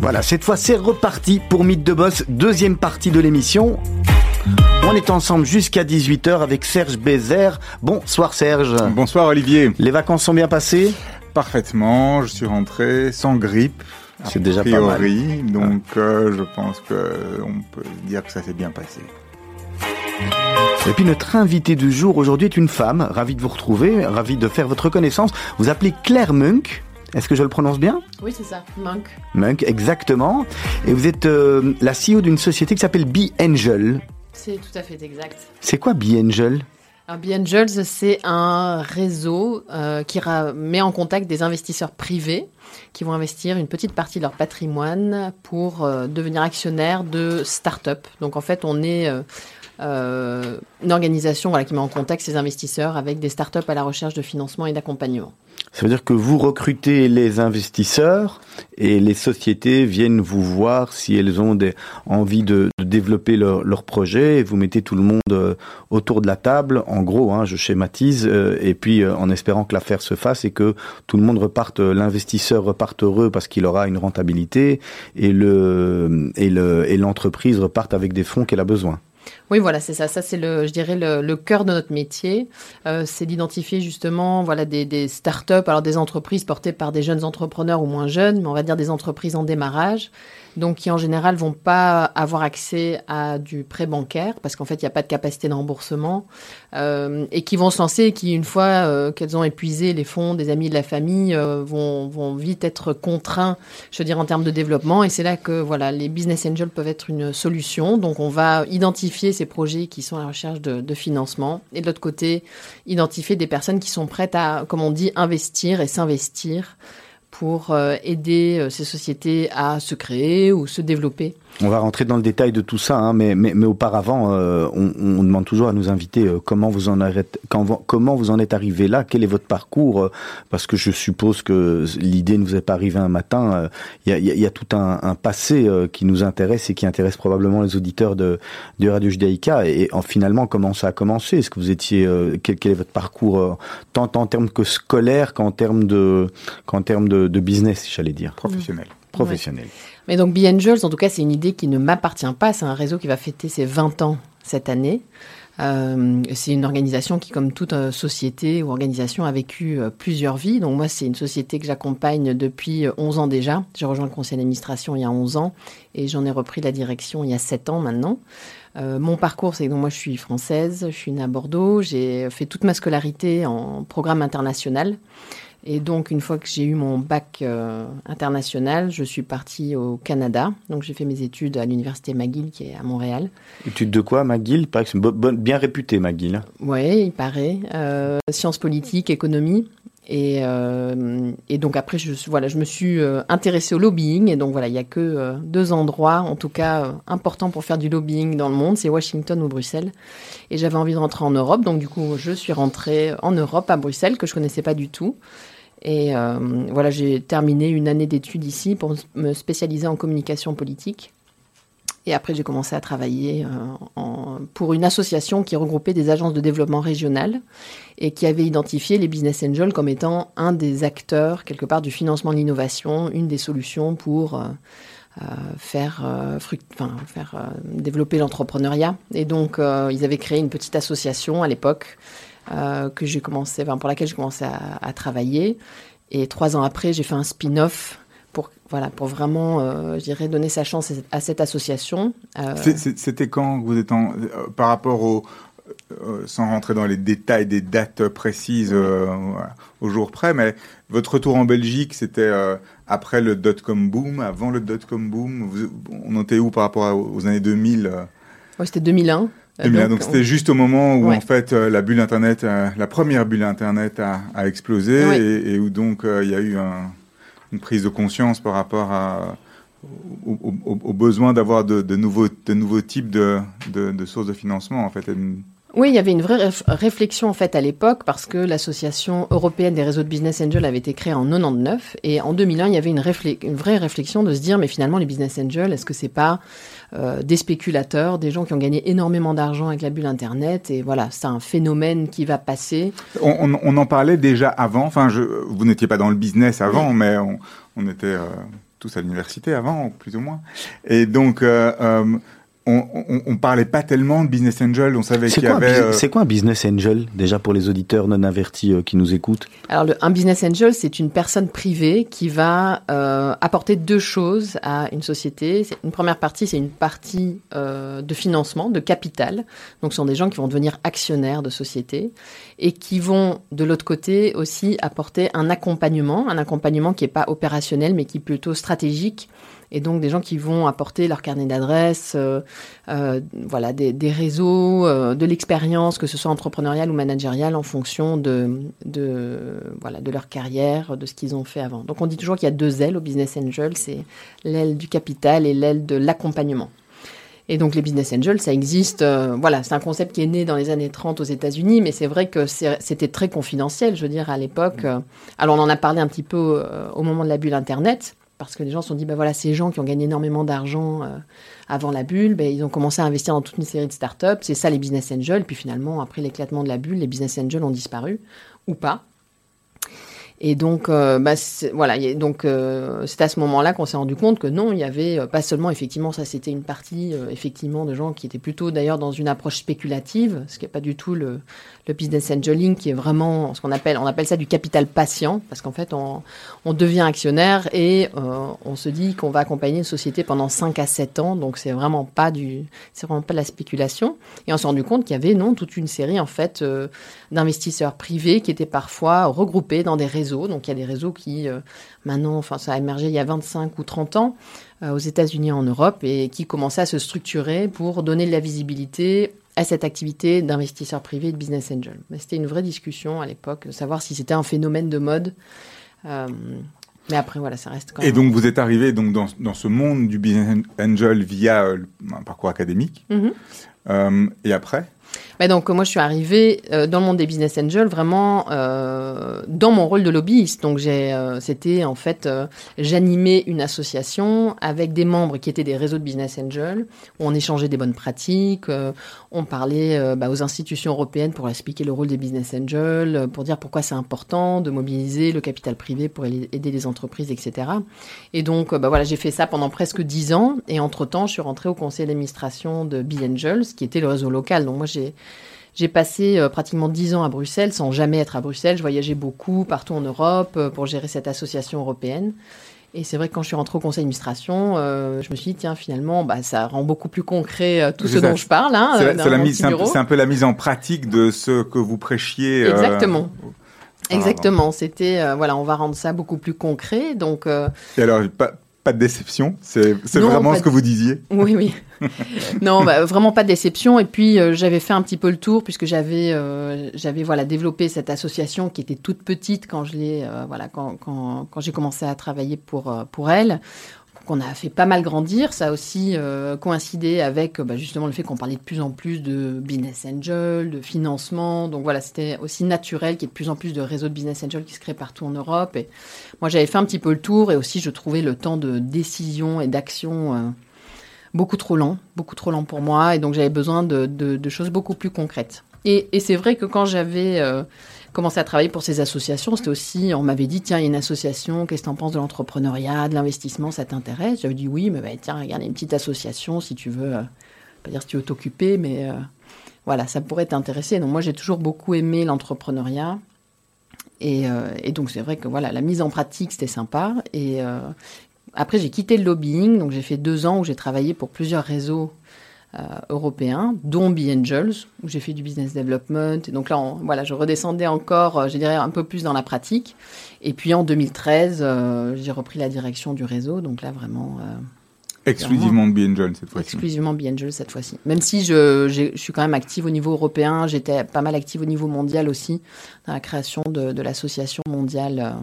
Voilà, cette fois c'est reparti pour Mythe de Boss, deuxième partie de l'émission. On est ensemble jusqu'à 18h avec Serge Bézère. Bonsoir Serge. Bonsoir Olivier. Les vacances sont bien passées? Parfaitement, je suis rentré sans grippe. C'est déjà pas mal. Donc euh, je pense qu'on peut dire que ça s'est bien passé. Et puis notre invité du jour aujourd'hui est une femme, ravie de vous retrouver, ravie de faire votre connaissance. Vous appelez Claire Munk. Est-ce que je le prononce bien Oui, c'est ça, Munk. Munk, exactement. Et vous êtes euh, la CEO d'une société qui s'appelle Be Angel. C'est tout à fait exact. C'est quoi Be Angel Be Angels, c'est un réseau euh, qui met en contact des investisseurs privés qui vont investir une petite partie de leur patrimoine pour euh, devenir actionnaires de start-up. Donc en fait, on est euh, une organisation voilà, qui met en contact ces investisseurs avec des start-up à la recherche de financement et d'accompagnement. Ça veut dire que vous recrutez les investisseurs et les sociétés viennent vous voir si elles ont des, envie de, développer leur, projet et vous mettez tout le monde euh, autour de la table, en gros, hein, je schématise, euh, et puis euh, en espérant que l'affaire se fasse et que tout le monde reparte, l'investisseur reparte heureux parce qu'il aura une rentabilité et le et le et l'entreprise reparte avec des fonds qu'elle a besoin. Oui, voilà, c'est ça. Ça, c'est le, je dirais, le, le cœur de notre métier. Euh, c'est d'identifier justement, voilà, des, des start-up, alors des entreprises portées par des jeunes entrepreneurs ou moins jeunes, mais on va dire des entreprises en démarrage, donc qui en général vont pas avoir accès à du prêt bancaire parce qu'en fait il n'y a pas de capacité de remboursement euh, et qui vont se lancer et qui une fois euh, qu'elles ont épuisé les fonds des amis de la famille euh, vont, vont vite être contraints, je veux dire en termes de développement et c'est là que voilà les business angels peuvent être une solution. Donc on va identifier ces projets qui sont à la recherche de, de financement et de l'autre côté identifier des personnes qui sont prêtes à, comme on dit, investir et s'investir pour euh, aider euh, ces sociétés à se créer ou se développer. On va rentrer dans le détail de tout ça, hein, mais, mais, mais, auparavant, euh, on, demande toujours à nos invités euh, comment vous en comment vous en êtes arrivé là, quel est votre parcours, parce que je suppose que l'idée ne vous est pas arrivée un matin. Il y, a, tout un, passé qui nous intéresse et qui intéresse probablement les auditeurs de, de Radio Judaïka. Et, en, finalement, comment ça a commencé? Est-ce que vous étiez, quel, quel, est votre parcours, tant en termes que scolaire qu'en termes de, qu'en termes de, de business, j'allais dire, professionnel. Professionnel. Ouais. Mais donc Be Angels, en tout cas, c'est une idée qui ne m'appartient pas. C'est un réseau qui va fêter ses 20 ans cette année. Euh, c'est une organisation qui, comme toute euh, société ou organisation, a vécu euh, plusieurs vies. Donc moi, c'est une société que j'accompagne depuis 11 ans déjà. J'ai rejoint le conseil d'administration il y a 11 ans et j'en ai repris la direction il y a 7 ans maintenant. Euh, mon parcours, c'est que moi, je suis française, je suis née à Bordeaux, j'ai fait toute ma scolarité en programme international. Et donc, une fois que j'ai eu mon bac euh, international, je suis partie au Canada. Donc, j'ai fait mes études à l'université McGill, qui est à Montréal. Études de quoi, McGill? Il paraît que c'est bien réputé, McGill. Hein. Oui, il paraît. Euh, sciences politiques, économie. Et, euh, et, donc après, je, voilà, je me suis intéressée au lobbying. Et donc voilà, il n'y a que deux endroits, en tout cas importants pour faire du lobbying dans le monde, c'est Washington ou Bruxelles. Et j'avais envie de rentrer en Europe, donc du coup, je suis rentrée en Europe, à Bruxelles, que je connaissais pas du tout. Et euh, voilà, j'ai terminé une année d'études ici pour me spécialiser en communication politique. Et après, j'ai commencé à travailler euh, pour une association qui regroupait des agences de développement régional et qui avait identifié les business angels comme étant un des acteurs, quelque part, du financement de l'innovation, une des solutions pour euh, faire, développer l'entrepreneuriat. Et donc, ils avaient créé une petite association à l'époque que j'ai commencé, enfin, pour laquelle j'ai commencé à, à, travailler. Et trois ans après, j'ai fait un spin-off pour, voilà, pour vraiment, euh, je dirais, donner sa chance à cette association. Euh... C'était quand vous êtes en, euh, par rapport au, euh, sans rentrer dans les détails des dates précises au jour près, mais votre retour en Belgique, c'était après le dot-com boom, avant le dot-com boom. Vous, on était où par rapport aux années 2000 Ouais, c'était 2001. 2001, donc c'était juste au moment où ouais. en fait euh, la bulle internet, euh, la première bulle internet a, a explosé Oui. et, et, où donc euh, il y a eu un, une prise de conscience par rapport à, au, au, au besoin d'avoir de, de, nouveaux, de nouveaux types de, de, de, sources de financement en fait. Oui, il y avait une vraie réflexion en fait à l'époque parce que l'association européenne des réseaux de business angels avait été créée en 99 et en 2001 il y avait une, une vraie réflexion de se dire mais finalement les business angels est-ce que c'est pas euh, des spéculateurs, des gens qui ont gagné énormément d'argent avec la bulle internet et voilà c'est un phénomène qui va passer. On, on, en parlait déjà avant. Enfin, je, vous n'étiez pas dans le business avant, mais on, on était euh, tous à l'université avant, plus ou moins. Et donc euh on, on, on, parlait pas tellement de business angel, on savait qu'il y avait. Euh... C'est quoi un business angel déjà pour les auditeurs non avertis euh, qui nous écoutent Alors le, un business angel, c'est une personne privée qui va euh, apporter deux choses à une société. Une première partie, c'est une partie euh, de financement, de capital. Donc ce sont des gens qui vont devenir actionnaires de sociétés et qui vont de l'autre côté aussi apporter un accompagnement, un accompagnement qui est pas opérationnel mais qui est plutôt stratégique et donc des gens qui vont apporter leur carnet d'adresses, euh, euh, voilà, des, des réseaux, euh, de l'expérience, que ce soit entrepreneuriale ou managériale, en fonction de, de, voilà, de leur carrière, de ce qu'ils ont fait avant. Donc on dit toujours qu'il y a deux ailes au business angel, c'est l'aile du capital et l'aile de l'accompagnement. Et donc les business angels, ça existe. Euh, voilà, c'est un concept qui est né dans les années 30 aux États-Unis, mais c'est vrai que c'était très confidentiel, je veux dire, à l'époque. alors on en a parlé un petit peu euh, au moment de la bulle Internet, parce que les gens se sont dit, ben voilà, ces gens qui ont gagné énormément d'argent euh, avant la bulle, ben, ils ont commencé à investir dans toute une série de startups. C'est ça les business angels. Puis finalement, après l'éclatement de la bulle, les business angels ont disparu ou pas. Et donc, euh, bah, voilà, donc euh, c'est à ce moment-là qu'on s'est rendu compte que non, il y avait pas seulement effectivement ça, c'était une partie effectivement de gens qui étaient plutôt d'ailleurs dans une approche spéculative, ce qui n'est pas du tout le, le business angeling, qui est vraiment ce qu'on appelle, on appelle ça du capital patient, parce qu'en fait on, on, devient actionnaire et euh, on se dit qu'on va accompagner une société pendant 5 à 7 ans, donc c'est vraiment pas du, c'est vraiment pas de la spéculation. Et on s'est rendu compte qu'il y avait non toute une série en fait d'investisseurs privés qui étaient parfois regroupés dans des réseaux donc il y a des réseaux qui, euh, maintenant, enfin ça a émergé il y a 25 ou 30 ans euh, aux États-Unis et en Europe et qui commençaient à se structurer pour donner de la visibilité à cette activité d'investisseurs privés et de business angel. C'était une vraie discussion à l'époque, de savoir si c'était un phénomène de mode. Euh, mais après, voilà, ça reste quand même... Et donc, vous êtes arrivé donc, dans, dans ce monde du business angel via un parcours académique. Mm -hmm. Euh, et après? Bah donc moi je suis arrivée euh, dans le monde des business angels vraiment euh, dans mon rôle de lobbyiste. Donc c'était en fait j'animais une association avec des membres qui étaient des réseaux de business angels où on échangeait des bonnes pratiques, on parlait bah, aux institutions européennes pour expliquer le rôle des business angels, pour dire pourquoi c'est important de mobiliser le capital privé pour aider les entreprises, etc. Et donc bah voilà j'ai fait ça pendant presque dix ans et entre temps je suis rentrée au conseil d'administration de B Angels qui était le réseau local. Donc moi j'ai j'ai passé euh, pratiquement dix ans à Bruxelles sans jamais être à Bruxelles. Je voyageais beaucoup partout en Europe euh, pour gérer cette association européenne. Et c'est vrai que quand je suis rentrée au conseil d'administration, euh, je me suis dit, tiens, finalement, bah, ça rend beaucoup plus concret tout ce dont je parle. Hein, c'est un, un, peu la mise en pratique de ce que vous prêchiez. Exactement. Exactement. C'était, voilà, on va rendre ça beaucoup plus concret. Donc, Et alors, pas, pas de déception, c'est vraiment ce que vous disiez. Oui, oui. non, bah, vraiment pas de déception. Et puis euh, j'avais fait un petit peu le tour puisque j'avais euh, j'avais voilà développé cette association qui était toute petite quand je l'ai euh, voilà quand, quand, quand j'ai commencé à travailler pour pour elle qu'on a fait pas mal grandir. Ça a aussi euh, coïncidé avec bah, justement le fait qu'on parlait de plus en plus de business angel, de financement. Donc voilà, c'était aussi naturel qu'il y ait de plus en plus de réseaux de business angel qui se créent partout en Europe. Et moi, j'avais fait un petit peu le tour et aussi je trouvais le temps de décision et d'action euh, beaucoup trop lent, beaucoup trop lent pour moi. Et donc j'avais besoin de, choses beaucoup plus concrètes. Et, et c'est vrai que quand j'avais euh, commencé à travailler pour ces associations, c'était aussi, on m'avait dit, tiens, il y a une association, qu'est-ce que tu en penses de l'entrepreneuriat, de l'investissement, ça t'intéresse? J'avais dit oui, mais bah, tiens, regarde, il y a une petite association, si tu veux, euh, pas dire si tu veux t'occuper, mais euh, voilà, ça pourrait t'intéresser. Donc moi, j'ai toujours beaucoup aimé l'entrepreneuriat. Et, euh, et, donc c'est vrai que voilà, la mise en pratique, c'était sympa. Et après, j'ai quitté le lobbying, donc j'ai fait deux ans où j'ai travaillé pour plusieurs réseaux euh, européens, dont Be Angels, où j'ai fait du business development. Et donc là, on, voilà, je redescendais encore, euh, je dirais, un peu plus dans la pratique. Et puis en 2013, euh, j'ai repris la direction du réseau. Donc là, vraiment. Euh, Exclusivement Be Angels cette fois-ci. Exclusivement Be Angels cette fois-ci. Même si je, je, suis quand même active au niveau européen, j'étais pas mal active au niveau mondial aussi, dans la création de, de l'association mondiale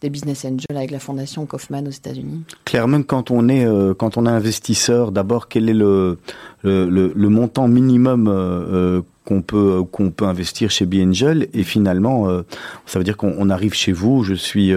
des business angels avec la fondation Kaufman aux États-Unis. Clairement, quand on est euh, quand on est investisseur, d'abord quel est le le, le, le montant minimum euh, qu'on peut qu'on peut investir chez Angel et finalement ça veut dire qu'on arrive chez vous je suis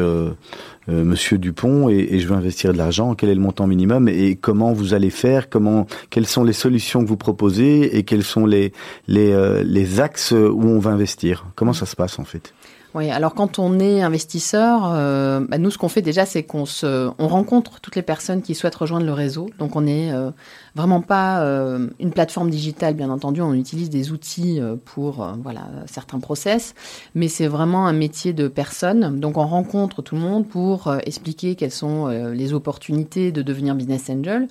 Monsieur Dupont et, et, je veux investir de l'argent. Quel est le montant minimum et comment vous allez faire? Comment quelles sont les solutions que vous proposez et quels sont les les les axes où on va investir? Comment ça se passe en fait? Oui, alors quand on est investisseur, euh, bah nous ce qu'on fait déjà, c'est qu'on se, on rencontre toutes les personnes qui souhaitent rejoindre le réseau. Donc on n'est euh, vraiment pas euh, une plateforme digitale, bien entendu. On utilise des outils pour voilà certains process, mais c'est vraiment un métier de personne. Donc on rencontre tout le monde pour expliquer quelles sont les opportunités de devenir business angel.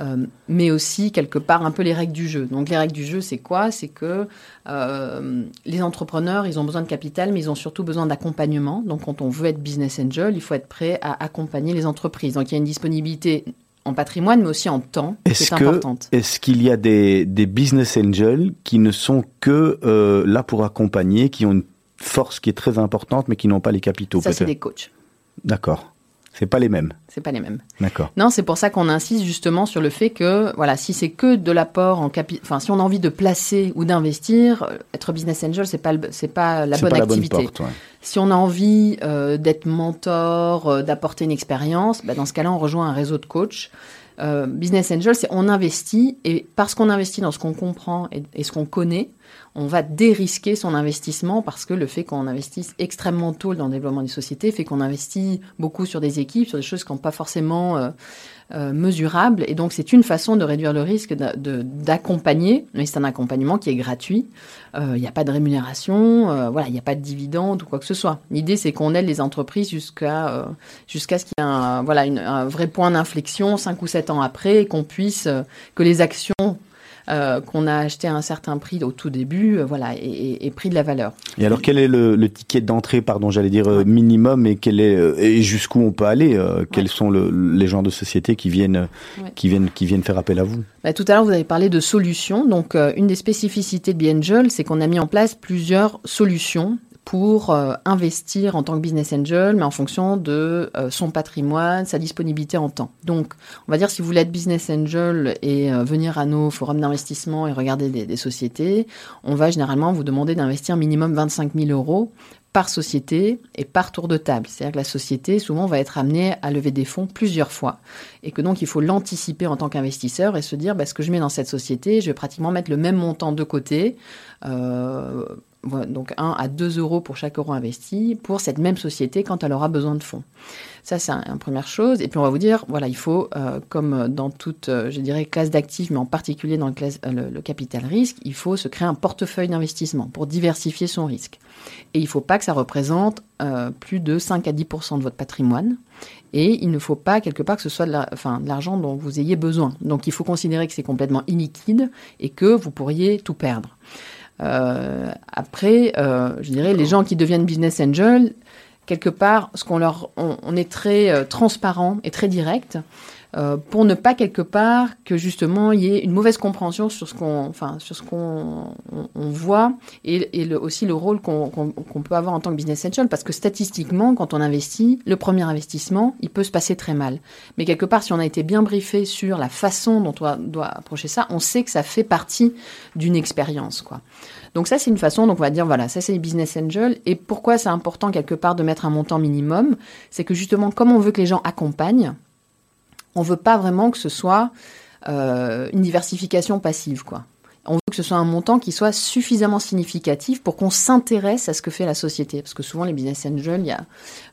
Euh, mais aussi quelque part un peu les règles du jeu. Donc les règles du jeu, c'est quoi? C'est que euh, les entrepreneurs, ils ont besoin de capital, mais ils ont surtout besoin d'accompagnement. Donc quand on veut être business angel, il faut être prêt à accompagner les entreprises. Donc il y a une disponibilité en patrimoine, mais aussi en temps, est-ce est importante. Est-ce qu'il y a des, des, business angels qui ne sont que euh, là pour accompagner, qui ont une force qui est très importante, mais qui n'ont pas les capitaux Ça, c'est des coachs. D'accord. C'est pas les mêmes. C'est pas les mêmes. D'accord. Non, c'est pour ça qu'on insiste justement sur le fait que, voilà, si c'est que de l'apport en capital, enfin, si on a envie de placer ou d'investir, euh, être business angel, c'est pas, c'est pas la bonne pas activité. La bonne porte, Si on a envie euh, d'être mentor, euh, d'apporter une expérience, bah, dans ce cas-là, on rejoint un réseau de coachs. Euh, business angel, c'est on investit et parce qu'on investit dans ce qu'on comprend et, ce qu'on connaît, on va dérisquer son investissement parce que le fait qu'on investisse extrêmement tôt dans le développement des sociétés fait qu'on investit beaucoup sur des équipes, sur des choses qui n'ont pas forcément euh, euh, mesurables. Et donc, c'est une façon de réduire le risque d'accompagner, mais c'est un accompagnement qui est gratuit. Il euh, n'y a pas de rémunération, voilà, il n'y a pas de dividende ou quoi que ce soit. L'idée, c'est qu'on aide les entreprises jusqu'à ce qu'il y ait un, voilà, un vrai point d'inflexion, cinq ou sept ans après, et qu'on puisse, que les actions euh, qu'on a acheté à un certain prix au tout début, euh, voilà, et, pris de la valeur. Et alors, quel est le, ticket d'entrée, pardon, j'allais dire euh, minimum, et quel est et jusqu'où on peut aller Quels sont les genres de sociétés qui viennent, qui viennent, qui viennent faire appel à vous? Bah, Tout à l'heure, vous avez parlé de solutions. Donc, une des spécificités de Biangel, c'est qu'on a mis en place plusieurs solutions pour euh, investir en tant que business angel, mais en fonction de euh, son patrimoine, sa disponibilité en temps. Donc, on va dire si vous voulez être business angel et euh, venir à nos forums d'investissement et regarder des, sociétés, on va généralement vous demander d'investir minimum 25 000 euros par société et par tour de table. C'est-à-dire que la société, souvent, va être amenée à lever des fonds plusieurs fois. Et que donc, il faut l'anticiper en tant qu'investisseur et se dire, bah, ce que je mets dans cette société, je vais pratiquement mettre le même montant de côté. Donc 1 à 2 euros pour chaque euro investi pour cette même société quand elle aura besoin de fonds. Ça, c'est une première chose. Et puis, on va vous dire, voilà, il faut, euh, comme dans toute, euh, je dirais, classe d'actifs, mais en particulier dans le, classe, euh, le, capital risque, il faut se créer un portefeuille d'investissement pour diversifier son risque. Et il ne faut pas que ça représente plus de 5 à 10 de votre patrimoine. Et il ne faut pas, quelque part, que ce soit de l'argent dont vous ayez besoin. Donc, il faut considérer que c'est complètement illiquide et que vous pourriez tout perdre. Euh, après, euh, je dirais, les gens qui deviennent business angel, quelque part, ce qu'on leur, on, est très euh, transparent et très direct. Euh, pour ne pas quelque part que justement il y ait une mauvaise compréhension sur ce qu'on, enfin sur ce qu'on on, voit et, et aussi le rôle qu'on peut avoir en tant que business angel parce que statistiquement quand on investit, le premier investissement il peut se passer très mal. Mais quelque part si on a été bien briefé sur la façon dont on doit approcher ça, on sait que ça fait partie d'une expérience quoi. Donc ça, c'est une façon, donc on va dire, voilà, ça c'est les business angels. Et pourquoi c'est important quelque part de mettre un montant minimum? C'est que justement, comme on veut que les gens accompagnent, on veut pas vraiment que ce soit euh, une diversification passive, quoi. On veut que ce soit un montant qui soit suffisamment significatif pour qu'on s'intéresse à ce que fait la société. Parce que souvent, les business angels, il y a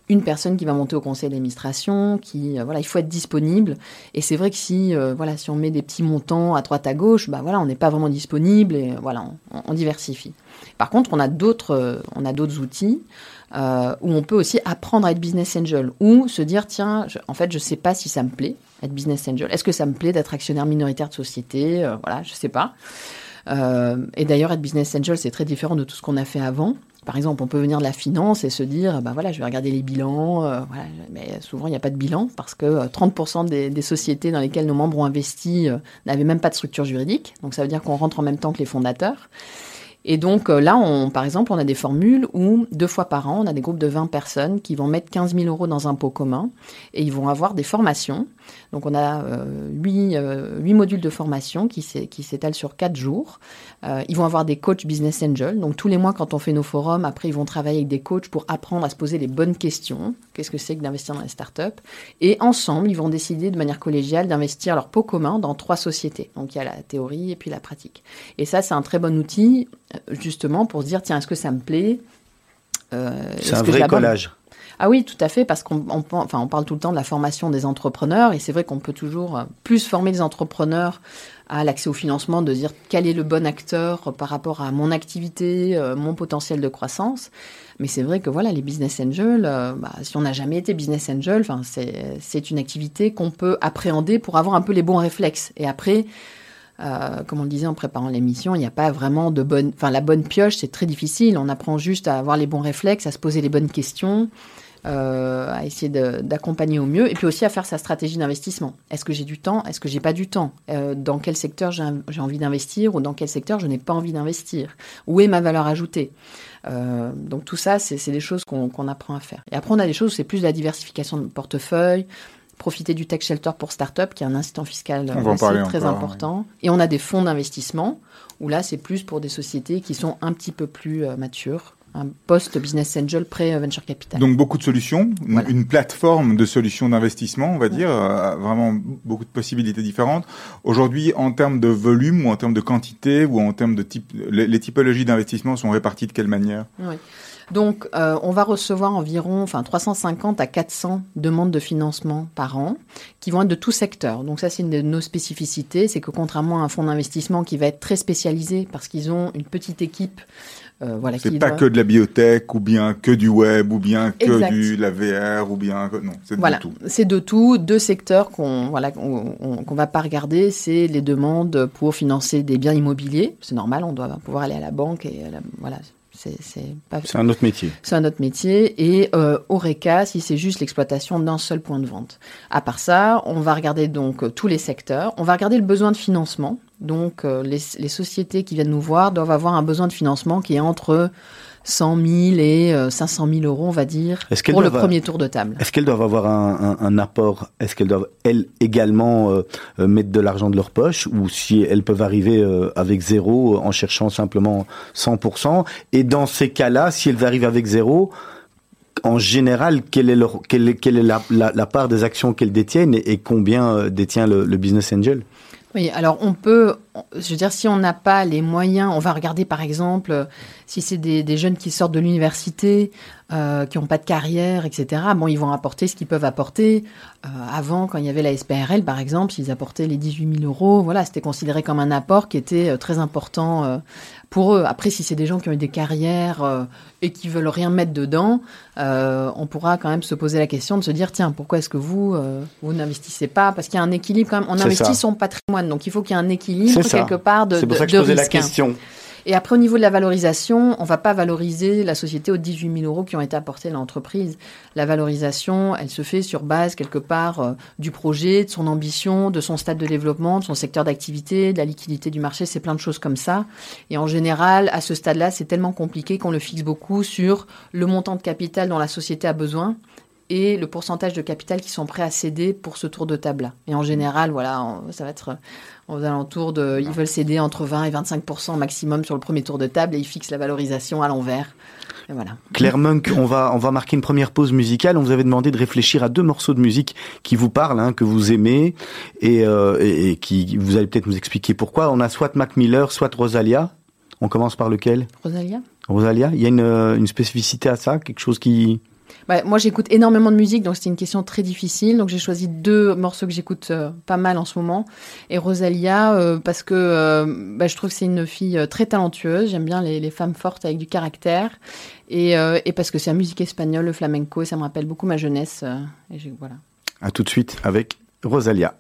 une personne qui va monter au conseil d'administration, qui, euh, voilà, il faut être disponible. Et c'est vrai que si, euh, voilà, si on met des petits montants à droite à gauche, bah voilà, on n'est pas vraiment disponible et voilà, on, on, diversifie. Par contre, on a d'autres, on a d'autres outils. Euh, où on peut aussi apprendre à être business angel ou se dire tiens, en fait, je sais pas si ça me plaît être business angel. Est-ce que ça me plaît d'être actionnaire minoritaire de société euh, Voilà, je sais pas. Euh, et d'ailleurs, être business angel, c'est très différent de tout ce qu'on a fait avant. Par exemple, on peut venir de la finance et se dire, bah voilà, je vais regarder les bilans. Voilà, mais souvent, il n'y a pas de bilan parce que 30% des, des, sociétés dans lesquelles nos membres ont investi n'avaient même pas de structure juridique. Donc, ça veut dire qu'on rentre en même temps que les fondateurs. Et donc euh, là, on, par exemple, on a des formules où deux fois par an, on a des groupes de 20 personnes qui vont mettre 15 000 euros dans un pot commun et ils vont avoir des formations. Donc on a euh, huit, euh, huit modules de formation qui s'étalent sur quatre jours. Euh, ils vont avoir des coachs business angel. Donc tous les mois, quand on fait nos forums, après ils vont travailler avec des coachs pour apprendre à se poser les bonnes questions. Qu'est-ce que c'est que d'investir dans les startups? Et ensemble, ils vont décider de manière collégiale d'investir leur pot commun dans trois sociétés. Donc il y a la théorie et puis la pratique. Et ça, c'est un très bon outil justement pour se dire tiens, est-ce que ça me plaît? C'est un vrai collage. Ah oui, tout à fait, parce qu'on parle tout le temps de la formation des entrepreneurs, et c'est vrai qu'on peut toujours euh, plus former les entrepreneurs à l'accès au financement, de dire quel est le bon acteur par rapport à mon activité, euh, mon potentiel de croissance. Mais c'est vrai que voilà, les business angels, euh, bah, si on n'a jamais été business angel, c'est une activité qu'on peut appréhender pour avoir un peu les bons réflexes. Et après, comme on le disait en préparant l'émission, il n'y a pas vraiment de bonne. Enfin, la bonne pioche, c'est très difficile. On apprend juste à avoir les bons réflexes, à se poser les bonnes questions, euh, à essayer d'accompagner au mieux, et puis aussi à faire sa stratégie d'investissement. Est-ce que j'ai du temps? Est-ce que j'ai pas du temps? Euh, Dans quel secteur j'ai envie d'investir ou dans quel secteur je n'ai pas envie d'investir? Où est ma valeur ajoutée? Euh, Donc tout ça, c'est des choses qu'on apprend à faire. Et après, on a des choses où c'est plus la diversification de portefeuille, profiter du tax shelter pour start-up, qui est un incitant fiscal très important. Et on a des fonds d'investissement, où là, c'est plus pour des sociétés qui sont un petit peu plus matures un poste business angel pré-venture capital. Donc beaucoup de solutions, une plateforme de solutions d'investissement, on va dire, euh, vraiment beaucoup de possibilités différentes. Aujourd'hui, en termes de volume ou en termes de quantité ou en termes de type, les, typologies d'investissement sont réparties de quelle manière? Oui. Donc, euh, on va recevoir environ enfin, 350 à 400 demandes de financement par an qui vont être de tout secteur. Donc, ça, c'est une de nos spécificités. C'est que contrairement à un fonds d'investissement qui va être très spécialisé parce qu'ils ont une petite équipe euh, voilà, c'est pas que de la biotech ou bien que du web ou bien que du la VR ou bien non, c'est voilà. de tout. C'est de tout. Deux secteurs qu'on voilà qu'on va pas regarder, c'est les demandes pour financer des biens immobiliers. C'est normal, on doit pouvoir aller à la banque et voilà. C'est pas... un autre métier. C'est un autre métier. Et euh, Oreca, si c'est juste l'exploitation d'un seul point de vente. À part ça, on va regarder donc tous les secteurs. On va regarder le besoin de financement. Donc, euh, les, sociétés qui viennent nous voir doivent avoir un besoin de financement qui est entre 100 000 et 500 euh, 000 euros, on va dire, pour le premier tour de table. Est-ce qu'elles doivent avoir un, apport? Est-ce qu'elles doivent, elles, également euh, mettre de l'argent de leur poche? Ou si elles peuvent arriver avec zéro en cherchant simplement 100% Et dans ces cas-là, si elles arrivent avec zéro, en général, quelle est, leur, quelle quelle est la, part des actions qu'elles détiennent et, combien détient le business angel? Oui, alors on peut, je veux dire, si on n'a pas les moyens, on va regarder par exemple si c'est des, jeunes qui sortent de l'université, euh, qui n'ont pas de carrière, etc. Bon, ils vont apporter ce qu'ils peuvent apporter. Euh, avant, quand il y avait la SPRL, par exemple, s'ils apportaient les 18 000 euros, voilà, c'était considéré comme un apport qui était euh, très important pour eux. Après, si c'est des gens qui ont eu des carrières et qui veulent rien mettre dedans, on pourra quand même se poser la question de se dire, tiens, pourquoi est-ce que vous, vous n'investissez pas? Parce qu'il y a un équilibre quand même. On investit son patrimoine, donc il faut qu'il y ait un équilibre quelque part de, C'est pour ça que je posais la hein. question. Et après, au niveau de la valorisation, on va pas valoriser la société aux 18 000 euros qui ont été apportés à l'entreprise. La valorisation, elle se fait sur base, quelque part, euh, du projet, de son ambition, de son stade de développement, de son secteur d'activité, de la liquidité du marché, c'est plein de choses comme ça. Et en général, à ce stade-là, c'est tellement compliqué qu'on le fixe beaucoup sur le montant de capital dont la société a besoin et le pourcentage de capital qui sont prêts à céder pour ce tour de table-là. Et en général, voilà, ça va être aux alentours de. Ils veulent céder entre 20 et 25% maximum sur le premier tour de table et ils fixent la valorisation à l'envers. voilà. Claire Monk, on va, on va marquer une première pause musicale. On vous avait demandé de réfléchir à deux morceaux de musique qui vous parlent, hein, que vous aimez, et, euh, et, qui vous allez peut-être nous expliquer pourquoi. On a soit Mac Miller, soit Rosalia. On commence par lequel? Rosalia? Rosalia. Il y a une, une spécificité à ça, quelque chose qui. Bah, moi, j'écoute énormément de musique, donc c'était une question très difficile. Donc j'ai choisi deux morceaux que j'écoute euh, pas mal en ce moment. Et Rosalia, euh, parce que euh, bah, je trouve que c'est une fille très talentueuse. J'aime bien les, femmes fortes avec du caractère. Et, et parce que c'est la musique espagnole, le flamenco, et ça me rappelle beaucoup ma jeunesse. et voilà. À tout de suite avec Rosalia.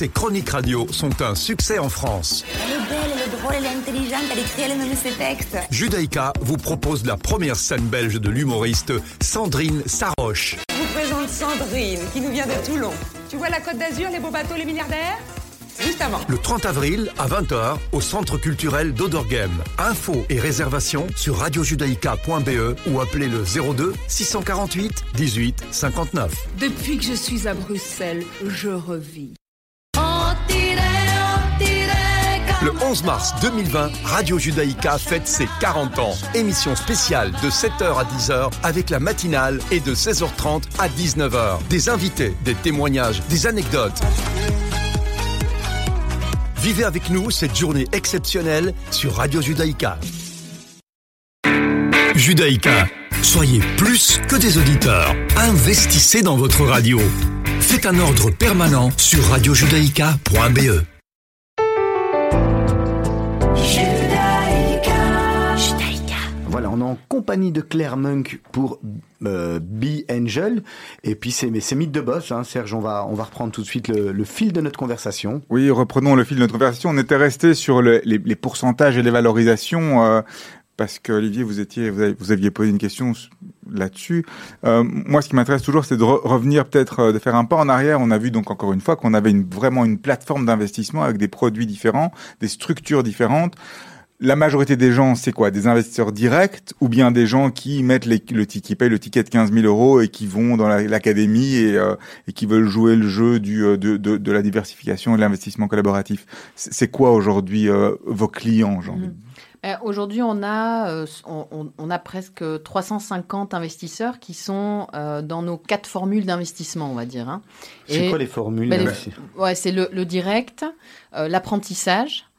Ses chroniques radio sont un succès en France. Elle est belle, elle est drôle, elle est intelligente, elle écrit elle-même ses textes. Judaïka vous propose la première scène belge de l'humoriste Sandrine Saroche. Je vous présente Sandrine, qui nous vient de Toulon. Tu vois la Côte d'Azur, les beaux bateaux, les milliardaires? Juste avant. Le 30 avril à 20h au Centre culturel d'Odorgem. Infos et réservations sur radiojudaïka.be ou appelez le 02 648 18 59. Depuis que je suis à Bruxelles, je revis. Le 11 mars 2020, Radio Judaïka fête ses 40 ans. Émission spéciale de 7h à 10h avec la matinale et de 16h30 à 19h. Des invités, des témoignages, des anecdotes. Vivez avec nous cette journée exceptionnelle sur Radio Judaïka. Judaïka, soyez plus que des auditeurs. Investissez dans votre radio. Faites un ordre permanent sur radiojudaïka.be. on est en compagnie de Claire Munk pour euh, Be Angel. Et puis c'est c'est mythe de boss, hein, Serge. On va on va reprendre tout de suite le, fil de notre conversation. Oui, reprenons le fil de notre conversation. On était resté sur le, les, pourcentages et les valorisations. Euh, parce que Olivier, vous étiez, vous, vous aviez posé une question là-dessus. Euh, moi, ce qui m'intéresse toujours, c'est de re revenir peut-être, euh, de faire un pas en arrière. On a vu donc encore une fois qu'on avait vraiment une plateforme d'investissement avec des produits différents, des structures différentes la majorité des gens, c'est quoi? Des investisseurs directs ou bien des gens qui mettent les, le qui payent le ticket de 15 000 euros et qui vont dans l'académie et, euh, et, qui veulent jouer le jeu du, euh, de, de, de la diversification et de l'investissement collaboratif. C'est quoi aujourd'hui euh, vos clients, j'ai mmh. Euh, Aujourd'hui, on a euh, on, on, a presque 350 investisseurs qui sont euh, dans nos quatre formules d'investissement, on va dire. Hein. C'est quoi les formules ben, Ouais, c'est le, le, direct, l'apprentissage,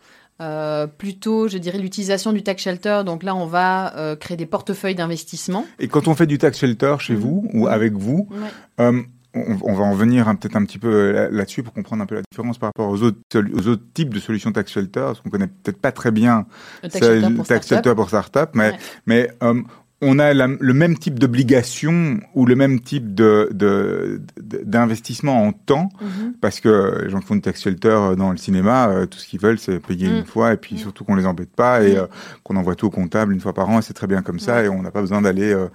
euh, plutôt, je dirais, l'utilisation du tax shelter. Donc là, on va euh, créer des portefeuilles d'investissement. Et quand on fait du tax shelter chez vous ou avec vous, ouais. euh, on, on, va en venir hein, peut-être un petit peu là-dessus pour comprendre un peu la différence par rapport aux autres, aux autres types de solutions tax shelter, parce qu'on connaît peut-être pas très bien le tax shelter pour, startup, mais, ouais. mais on a la, le même type d'obligation ou le même type de, d'investissement de, en temps, mm -hmm. parce que les gens qui font du tax shelter dans le cinéma, euh, tout ce qu'ils veulent, c'est payer mm. une fois, et puis mm. surtout qu'on les embête pas, et mm. euh, qu'on envoie tout au comptable une fois par an, et c'est très bien comme ça, et on n'a pas besoin d'aller euh,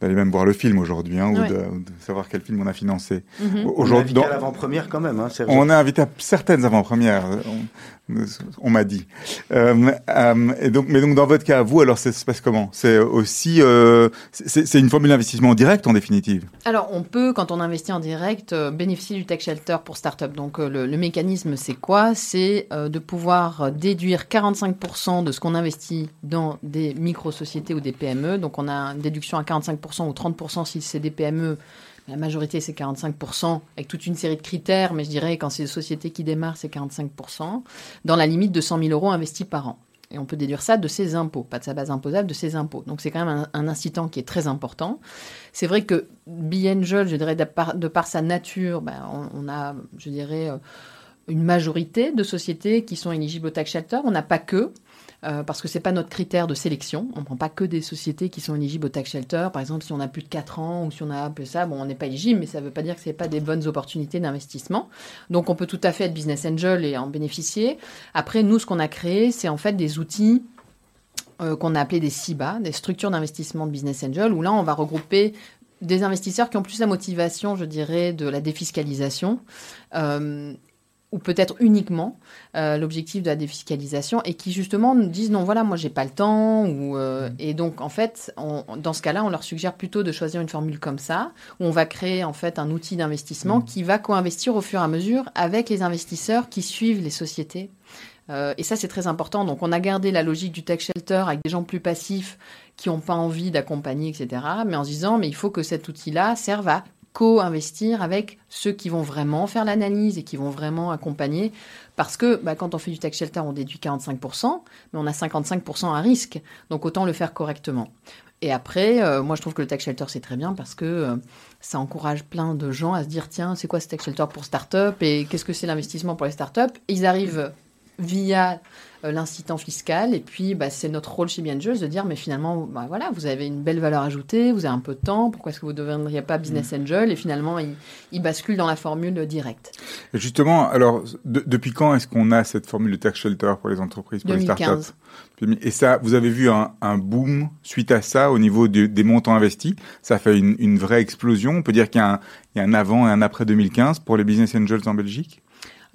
d'aller même voir le film aujourd'hui, hein, ouais. ou, de, ou, de, savoir quel film on a financé. Mm -hmm. Aujourd'hui, on a invité à l'avant-première quand même. Hein, on a invité à certaines avant-premières, on, on m'a dit. Euh, euh, et donc, mais donc dans votre cas, vous, alors ça se passe comment? C'est aussi, euh, c'est une formule d'investissement direct en définitive? Alors, on peut, quand on investit en direct, euh, bénéficier du tax shelter pour start-up. Donc, euh, le, le mécanisme, c'est quoi? C'est euh, de pouvoir déduire 45% de ce qu'on investit dans des micro-sociétés ou des PME. Donc, on a une déduction à 45% ou 30% si c'est des PME la majorité c'est 45%, avec toute une série de critères, mais je dirais quand c'est des sociétés qui démarrent, c'est 45%, dans la limite de 100 000 euros investis par an. Et on peut déduire ça de ses impôts, pas de sa base imposable, de ses impôts. Donc c'est quand même un, incitant qui est très important. C'est vrai que Angel, je dirais, de par, sa nature, ben, on, on, a, je dirais, euh, une majorité de sociétés qui sont éligibles au tax shelter. On n'a pas que. Euh, parce que c'est pas notre critère de sélection. On prend pas que des sociétés qui sont éligibles au tax shelter. Par exemple, si on a plus de 4 ans ou si on a un peu ça, bon, on n'est pas éligible, mais ça veut pas dire que c'est pas des bonnes opportunités d'investissement. Donc, on peut tout à fait être business angel et en bénéficier. Après, nous, ce qu'on a créé, c'est en fait des outils euh, qu'on a appelés des CIBA, des structures d'investissement de business angel, où là, on va regrouper des investisseurs qui ont plus la motivation, je dirais, de la défiscalisation. Euh, ou peut-être uniquement euh, l'objectif de la défiscalisation et qui justement nous disent non voilà moi j'ai pas le temps ou euh, et donc en fait on, dans ce cas-là on leur suggère plutôt de choisir une formule comme ça où on va créer en fait un outil d'investissement mmh. qui va co-investir au fur et à mesure avec les investisseurs qui suivent les sociétés. Euh, et ça c'est très important. Donc on a gardé la logique du tax shelter avec des gens plus passifs qui n'ont pas envie d'accompagner etc mais en se disant mais il faut que cet outil là serve à co-investir avec ceux qui vont vraiment faire l'analyse et qui vont vraiment accompagner. Parce que bah, quand on fait du tax shelter, on déduit 45%, mais on a 55% à risque. Donc autant le faire correctement. Et après, euh, moi je trouve que le tax shelter c'est très bien parce que euh, ça encourage plein de gens à se dire tiens, c'est quoi ce tax shelter pour start-up et qu'est-ce que c'est l'investissement pour les start-up? Ils arrivent via euh, l'incitant fiscal. Et puis, bah, c'est notre rôle chez Bienjeux de dire, mais finalement, bah, voilà, vous avez une belle valeur ajoutée, vous avez un peu de temps, pourquoi est-ce que vous ne deviendriez pas business mm. angel? Et finalement, il, il, bascule dans la formule directe. Et justement, alors, de, depuis quand est-ce qu'on a cette formule de tax shelter pour les entreprises, pour 2015. les startups? Et ça, vous avez vu un, un, boom suite à ça au niveau de, des montants investis? Ça fait une, une vraie explosion. On peut dire qu'il y, y, a un avant et un après 2015 pour les business angels en Belgique?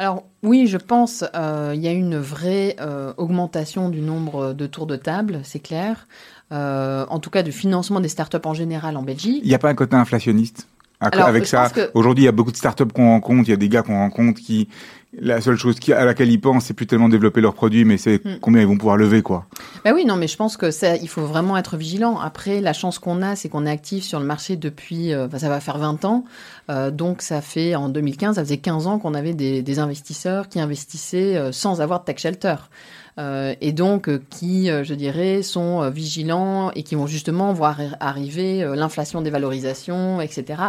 Alors oui, je pense euh, il y a une vraie euh, augmentation du nombre de tours de table, c'est clair. Euh, en tout cas, du financement des startups en général en Belgique. Il n'y a pas un côté inflationniste Alors, avec ça. Que... Aujourd'hui, il y a beaucoup de startups qu'on rencontre, il y a des gars qu'on rencontre qui la seule chose à laquelle ils pensent, c'est plus tellement développer leurs produits, mais c'est hmm. combien ils vont pouvoir lever, quoi. Ben oui, non, mais je pense que ça, il faut vraiment être vigilant. Après, la chance qu'on a, c'est qu'on est actif sur le marché depuis, euh, ça va faire 20 ans. Euh, donc, ça fait, en 2015, ça faisait 15 ans qu'on avait des, des, investisseurs qui investissaient euh, sans avoir de tech shelter. Euh, et donc euh, qui, euh, je dirais, sont vigilants et qui vont justement voir arriver l'inflation des valorisations, etc.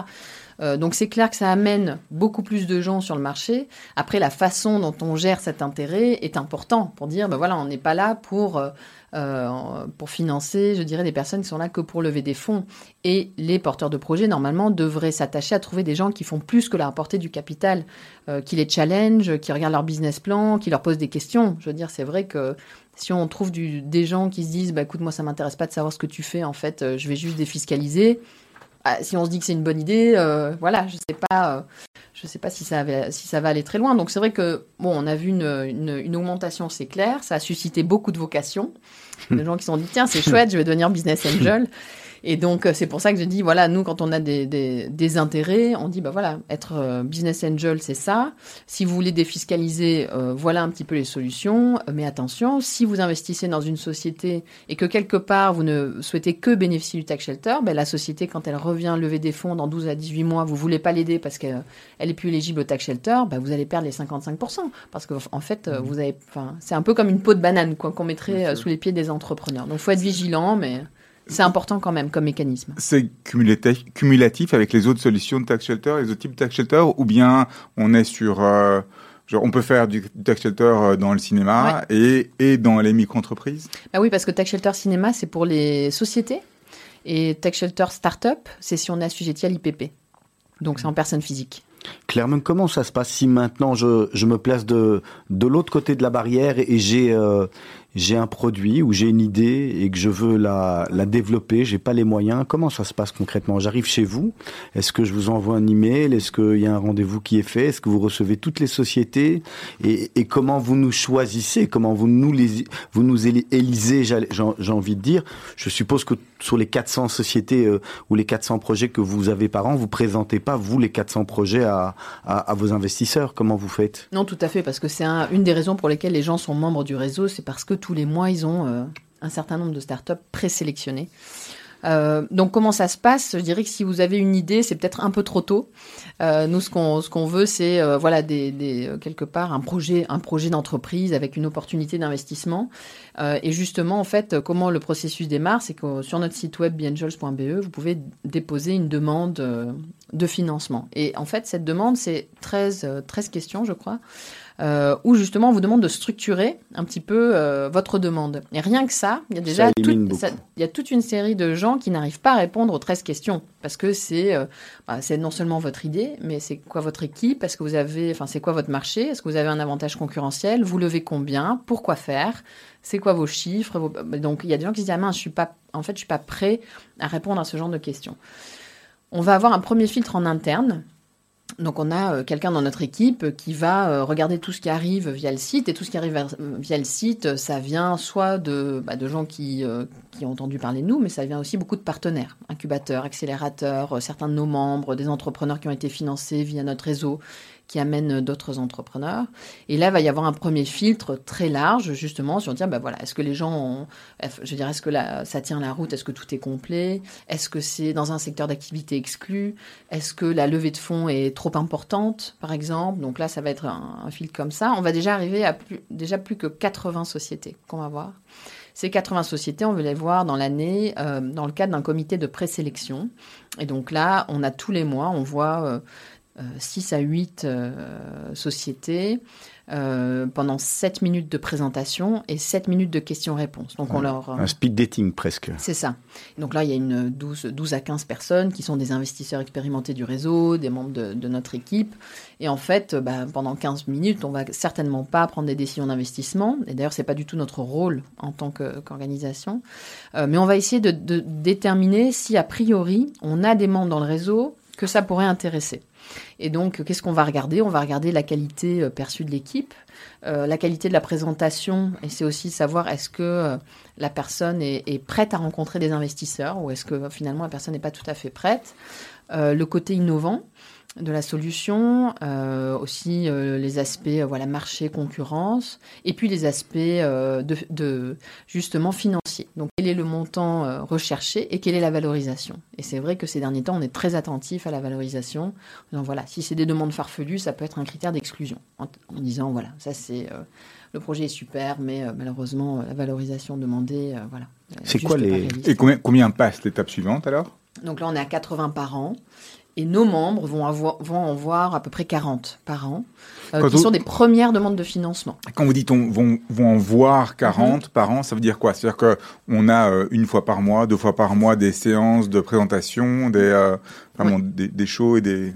Euh, donc c'est clair que ça amène beaucoup plus de gens sur le marché. Après, la façon dont on gère cet intérêt est important pour dire, ben voilà, on n'est pas là pour euh, euh, pour financer, je dirais, des personnes qui sont là que pour lever des fonds. Et les porteurs de projets, normalement, devraient s'attacher à trouver des gens qui font plus que leur apporter du capital, qui les challenge, qui regardent leur business plan, qui leur posent des questions. Je veux dire, c'est vrai que si on trouve des gens qui se disent, bah, écoute, moi, ça m'intéresse pas de savoir ce que tu fais, en fait, je vais juste défiscaliser ah, si on se dit que c'est une bonne idée, euh, voilà, je sais pas, euh, je sais pas si ça, va, si ça va aller très loin. Donc c'est vrai que bon, on a vu une, une, une augmentation, c'est clair, ça a suscité beaucoup de vocations. Des gens qui se sont dit tiens c'est chouette, je vais devenir business angel. Et donc, euh, c'est pour ça que je dis, voilà, nous, quand on a des, des, des intérêts, on dit, bah voilà, être euh, business angel, c'est ça. Si vous voulez défiscaliser, euh, voilà un petit peu les solutions. Mais attention, si vous investissez dans une société et que quelque part, vous ne souhaitez que bénéficier du tax shelter, ben, la société, quand elle revient lever des fonds dans 12 à 18 mois, vous voulez pas l'aider parce qu'elle est plus éligible au tax shelter, ben, vous allez perdre les 55%. Parce qu'en en fait, mmh. vous avez, enfin, c'est un peu comme une peau de banane, quoi, qu'on mettrait sous les pieds des entrepreneurs. Donc, faut être vigilant, mais. C'est important quand même comme mécanisme. C'est cumulatif avec les autres solutions de tax shelter, les autres types de tax shelter, ou bien on est sur... Euh, genre on peut faire du tax shelter euh, dans le cinéma ouais. et, et dans les micro-entreprises? Bah Oui, parce que tax shelter cinéma, c'est pour les sociétés. Et tax shelter startup, c'est si on est assujetti à l'IPP. Donc c'est en personne physique. Clairement, comment ça se passe si maintenant je, je me place de, de l'autre côté de la barrière et, et j'ai euh, j'ai un produit ou j'ai une idée et que je veux la, la développer, j'ai pas les moyens, comment ça se passe concrètement? J'arrive chez vous, est-ce que je vous envoie un email? Est-ce qu'il y a un rendez-vous qui est fait? Est-ce que vous recevez toutes les sociétés? Et, comment vous nous choisissez? Comment vous nous, élisez J'ai envie de dire, je suppose que sur les 400 sociétés euh, ou les 400 projets que vous avez par an, vous présentez pas, vous, les 400 projets à, vos investisseurs. Comment vous faites? Non, tout à fait, parce que c'est un, une des raisons pour lesquelles les gens sont membres du réseau, c'est parce que tous les mois, ils ont euh, un certain nombre de startups présélectionnées. Euh, donc comment ça se passe? Je dirais que si vous avez une idée, c'est peut-être un peu trop tôt. Euh, nous, ce qu'on veut, c'est voilà quelque part un projet un projet d'entreprise avec une opportunité d'investissement. Et justement, en fait, comment le processus démarre, c'est que sur notre site web biangels.be, vous pouvez déposer une demande de financement. Et en fait, cette demande, c'est 13 euh, 13 questions, je crois euh, où justement on vous demande de structurer un petit peu euh, votre demande. Et rien que ça, il y a déjà toute, ça- y a toute une série de gens qui n'arrivent pas à répondre aux 13 questions. Parce que c'est euh, bah, c'est non seulement votre idée, mais c'est quoi votre équipe, est-ce que vous avez, enfin c'est quoi votre marché, est-ce que vous avez un avantage concurrentiel, vous levez combien, pourquoi faire, c'est quoi vos chiffres, vos- donc il y a des gens qui se disent ah mince, je suis pas, en fait je suis pas prêt à répondre à ce genre de questions. On va avoir un premier filtre en interne donc on a euh, quelqu'un dans notre équipe qui va euh, regarder tout ce qui arrive via le site. Et tout ce qui arrive vers- via le site, euh, ça vient soit de, bah, gens qui, euh, qui ont entendu parler de nous, mais ça vient aussi beaucoup de partenaires, incubateurs, accélérateurs, euh, certains de nos membres, des entrepreneurs qui ont été financés via notre réseau, qui amènent d'autres entrepreneurs. Et là, il va y avoir un premier filtre très large, justement, sur dire, bah voilà, est-ce que les gens ont, je dire, est-ce que la- ça tient la route, est-ce que tout est complet, est-ce que c'est dans un secteur d'activité exclu, est-ce que la levée de fonds est trop importante, par exemple? Donc là, ça va être un, filtre comme ça. On va déjà arriver à plus, déjà plus que 80 sociétés qu'on va voir. Ces 80 sociétés, on veut les voir dans l'année euh, dans le cadre d'un comité de présélection. Et donc là, on a tous les mois, on voit euh, 6 à 8 euh, sociétés euh, pendant 7 minutes de présentation et 7 minutes de questions-réponses. Donc on leur... Un speed dating presque. C'est ça. Donc là, il y a une 12, 12 à 15 personnes qui sont des investisseurs expérimentés du réseau, des membres de, de notre équipe. Et en fait, euh, bah, pendant 15 minutes, on va certainement pas prendre des décisions d'investissement. Et d'ailleurs, c'est pas du tout notre rôle en tant qu'organisation. Euh, mais on va essayer de, de déterminer si, a priori, on a des membres dans le réseau que ça pourrait intéresser. Et donc, qu'est-ce qu'on va regarder? On va regarder la qualité euh, perçue de l'équipe, euh, la qualité de la présentation, et c'est aussi savoir est-ce que euh, la personne est, prête à rencontrer des investisseurs ou est-ce que euh, finalement la personne n'est pas tout à fait prête. Euh, le côté innovant de la solution, euh, aussi euh, les aspects euh, voilà marché, concurrence, et puis les aspects de, de justement financiers. Donc quel est le montant recherché et quelle est la valorisation? Et c'est vrai que ces derniers temps, on est très attentif à la valorisation. Donc voilà, si c'est des demandes farfelues, ça peut être un critère d'exclusion en, en disant voilà, ça c'est le projet est super, mais malheureusement la valorisation demandée, voilà. C'est quoi les-. Et combien, combien passe l'étape suivante alors? Donc là, on est à 80 par an. Et nos membres vont, avoir, vont en voir à peu près 40 par an, euh, qui vous- sont des premières demandes de financement. Quand vous dites on vont, vont en voir 40 par an, ça veut dire quoi? C'est-à-dire que on a euh, une fois par mois, deux fois par mois des séances de présentation, des euh, vraiment des, des shows et des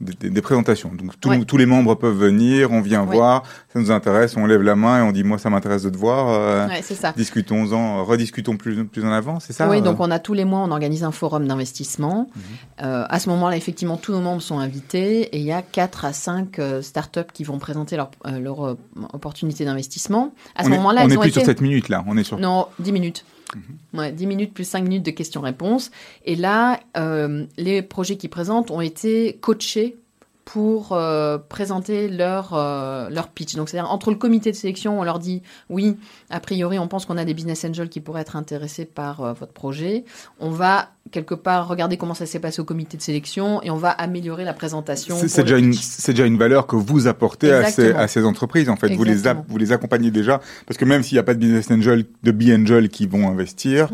des, présentations. Donc tous- Ouais. tous les membres peuvent venir, on vient Ouais. voir, ça nous intéresse, on lève la main et on dit moi ça m'intéresse de te voir. euh, Ouais, c'est ça. Discutons-en, rediscutons plus plus en avant, c'est ça oui, euh? donc on a tous les mois, on organise un forum d'investissement. Mhm. Euh, à ce moment-là, effectivement, tous nos membres sont invités et il y a 4 à 5 euh, startups qui vont présenter leur, leur opportunité d'investissement. À ce moment-là, on elles est ont plus été... sur 7 minutes là, on est sur. Non, 10 minutes. Mhm. Ouais, 10 minutes plus 5 minutes de questions-réponses. Et là, euh, les projets qui présentent ont été coachés pour euh, présenter leur, euh, leur pitch. Donc, c'est-à-dire, entre le comité de sélection, on leur dit, oui, a priori, on pense qu'on a des business angels qui pourraient être intéressés par euh, votre projet. On va, quelque part, regarder comment ça s'est passé au comité de sélection et on va améliorer la présentation. C'est déjà, une, déjà une valeur que vous apportez à ces, à ces entreprises. En fait, vous les, a- vous les accompagnez déjà. Parce que même s'il n'y a pas de business angel, de B-angel qui vont investir,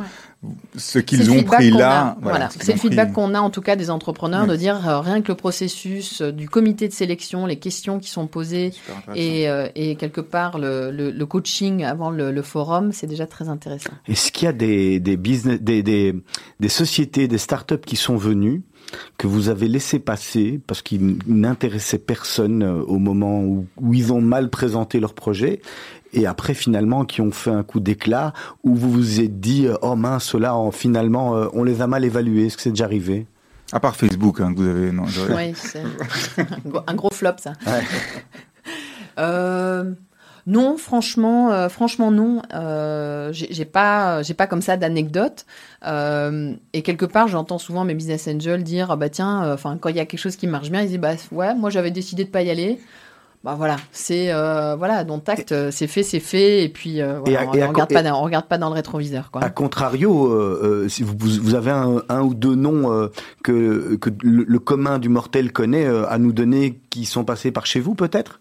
ce C'est qu'ils le ont feedback pris qu'on là. a. Voilà, c'est le feedback pris. qu'on a en tout cas des entrepreneurs de dire euh, rien que le processus euh, du comité de sélection, les questions qui sont posées et, euh, et quelque part le, le, le coaching avant le, le forum, c'est déjà très intéressant. Est-ce qu'il y a des, des business, des, des, des sociétés, des startups qui sont venues que vous avez laissé passer parce qu'ils n'intéressaient personne au moment où, où ils ont mal présenté leur projet et après finalement qui ont fait un coup d'éclat où vous vous êtes dit euh, oh mince là en- finalement euh, on les a mal évalués est-ce que c'est déjà arrivé? À part Facebook, hein, que vous avez. Non, c'est un gros- flop ça. Ouais. Euh, non, franchement, euh, franchement non. Euh, j'ai pas, j'ai pas comme ça d'anecdotes. Euh, et quelque part, j'entends souvent mes business angels dire, ah bah tiens, euh, enfin quand il y a quelque chose qui marche bien, ils disent bah ouais, moi j'avais décidé de pas y aller bah voilà, c'est euh, voilà, dont acte, euh, c'est fait, c'est fait, et puis euh, Et voilà, à- on, et à on regarde pas, dans- on regarde pas dans le rétroviseur, quoi. A contrario, euh, si vous, vous vous avez un, un ou deux noms euh, que, que le, le commun du mortel connaît euh, à nous donner qui sont passés par chez vous, peut-être?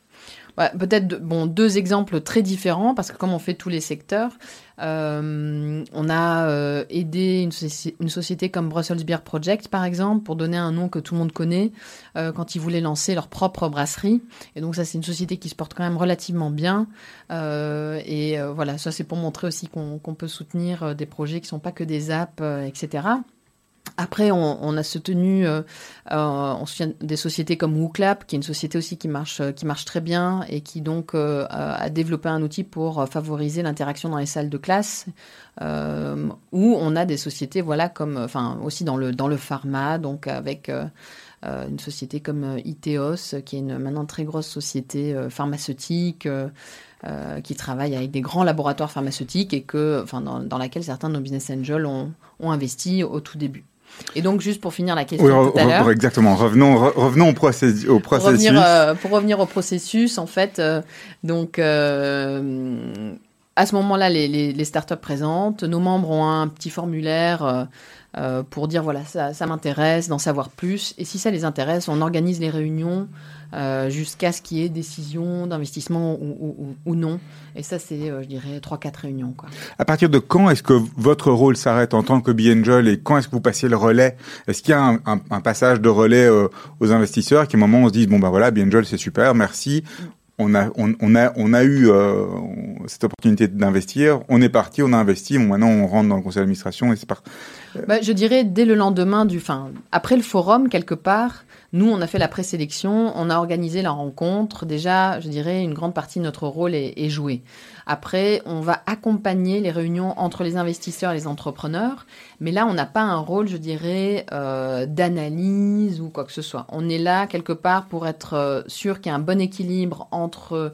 Peut-être bon deux exemples très différents parce que comme on fait tous les secteurs, euh, on a euh, aidé une, soci- une société comme Brussels Beer Project par exemple pour donner un nom que tout le monde connaît euh, quand ils voulaient lancer leur propre brasserie. Et donc ça c'est une société qui se porte quand même relativement bien. Et voilà ça c'est pour montrer aussi qu'on peut soutenir des projets qui sont pas que des apps etc. Après, on, a soutenu, euh, euh, des sociétés comme WooClap, qui est une société aussi qui marche, euh, qui marche très bien et qui donc a développé un outil pour favoriser l'interaction dans les salles de classe. Où on a des sociétés, voilà, comme, enfin, aussi dans le dans le pharma, donc avec une société comme Iteos, qui est une maintenant très grosse société pharmaceutique. qui travaille avec des grands laboratoires pharmaceutiques et que, enfin, dans, laquelle certains de nos business angels ont investi au tout début. Et donc, juste pour finir la question Oui, re- tout à l'heure, re- exactement. Revenons, re- revenons au, processus. au pour processus. revenir, euh, pour revenir au processus, en fait, euh, donc euh, à ce moment-là, les, les, les startups présentent, nos membres ont un petit formulaire pour dire voilà, ça, ça m'intéresse, d'en savoir plus. Et si ça les intéresse, on organise les réunions euh, jusqu'à ce qu'il y ait décision d'investissement ou, ou- ou- ou non. Et ça, c'est, euh, je dirais, 3-4 réunions. Quoi. À partir de quand est-ce que votre rôle s'arrête en tant que B-Angel et quand est-ce que vous passez le relais? Est-ce qu'il y a un, un- un passage de relais euh, aux investisseurs qui, à un moment, on se dit bon bah voilà, B-Angel c'est super, merci. On a, on, on a, on a eu euh, cette opportunité d'investir. On est parti, on a investi. Bon, maintenant, on rentre dans le conseil d'administration et c'est parti. Bah, je dirais dès le lendemain du, enfin, après le forum quelque part, nous on a fait la présélection, on a organisé la rencontre. Déjà, je dirais une grande partie de notre rôle est, joué. Après, on va accompagner les réunions entre les investisseurs et les entrepreneurs, mais là on n'a pas un rôle, je dirais, euh, d'analyse ou quoi que ce soit. On est là quelque part pour être euh, sûr qu'il y a un bon équilibre entre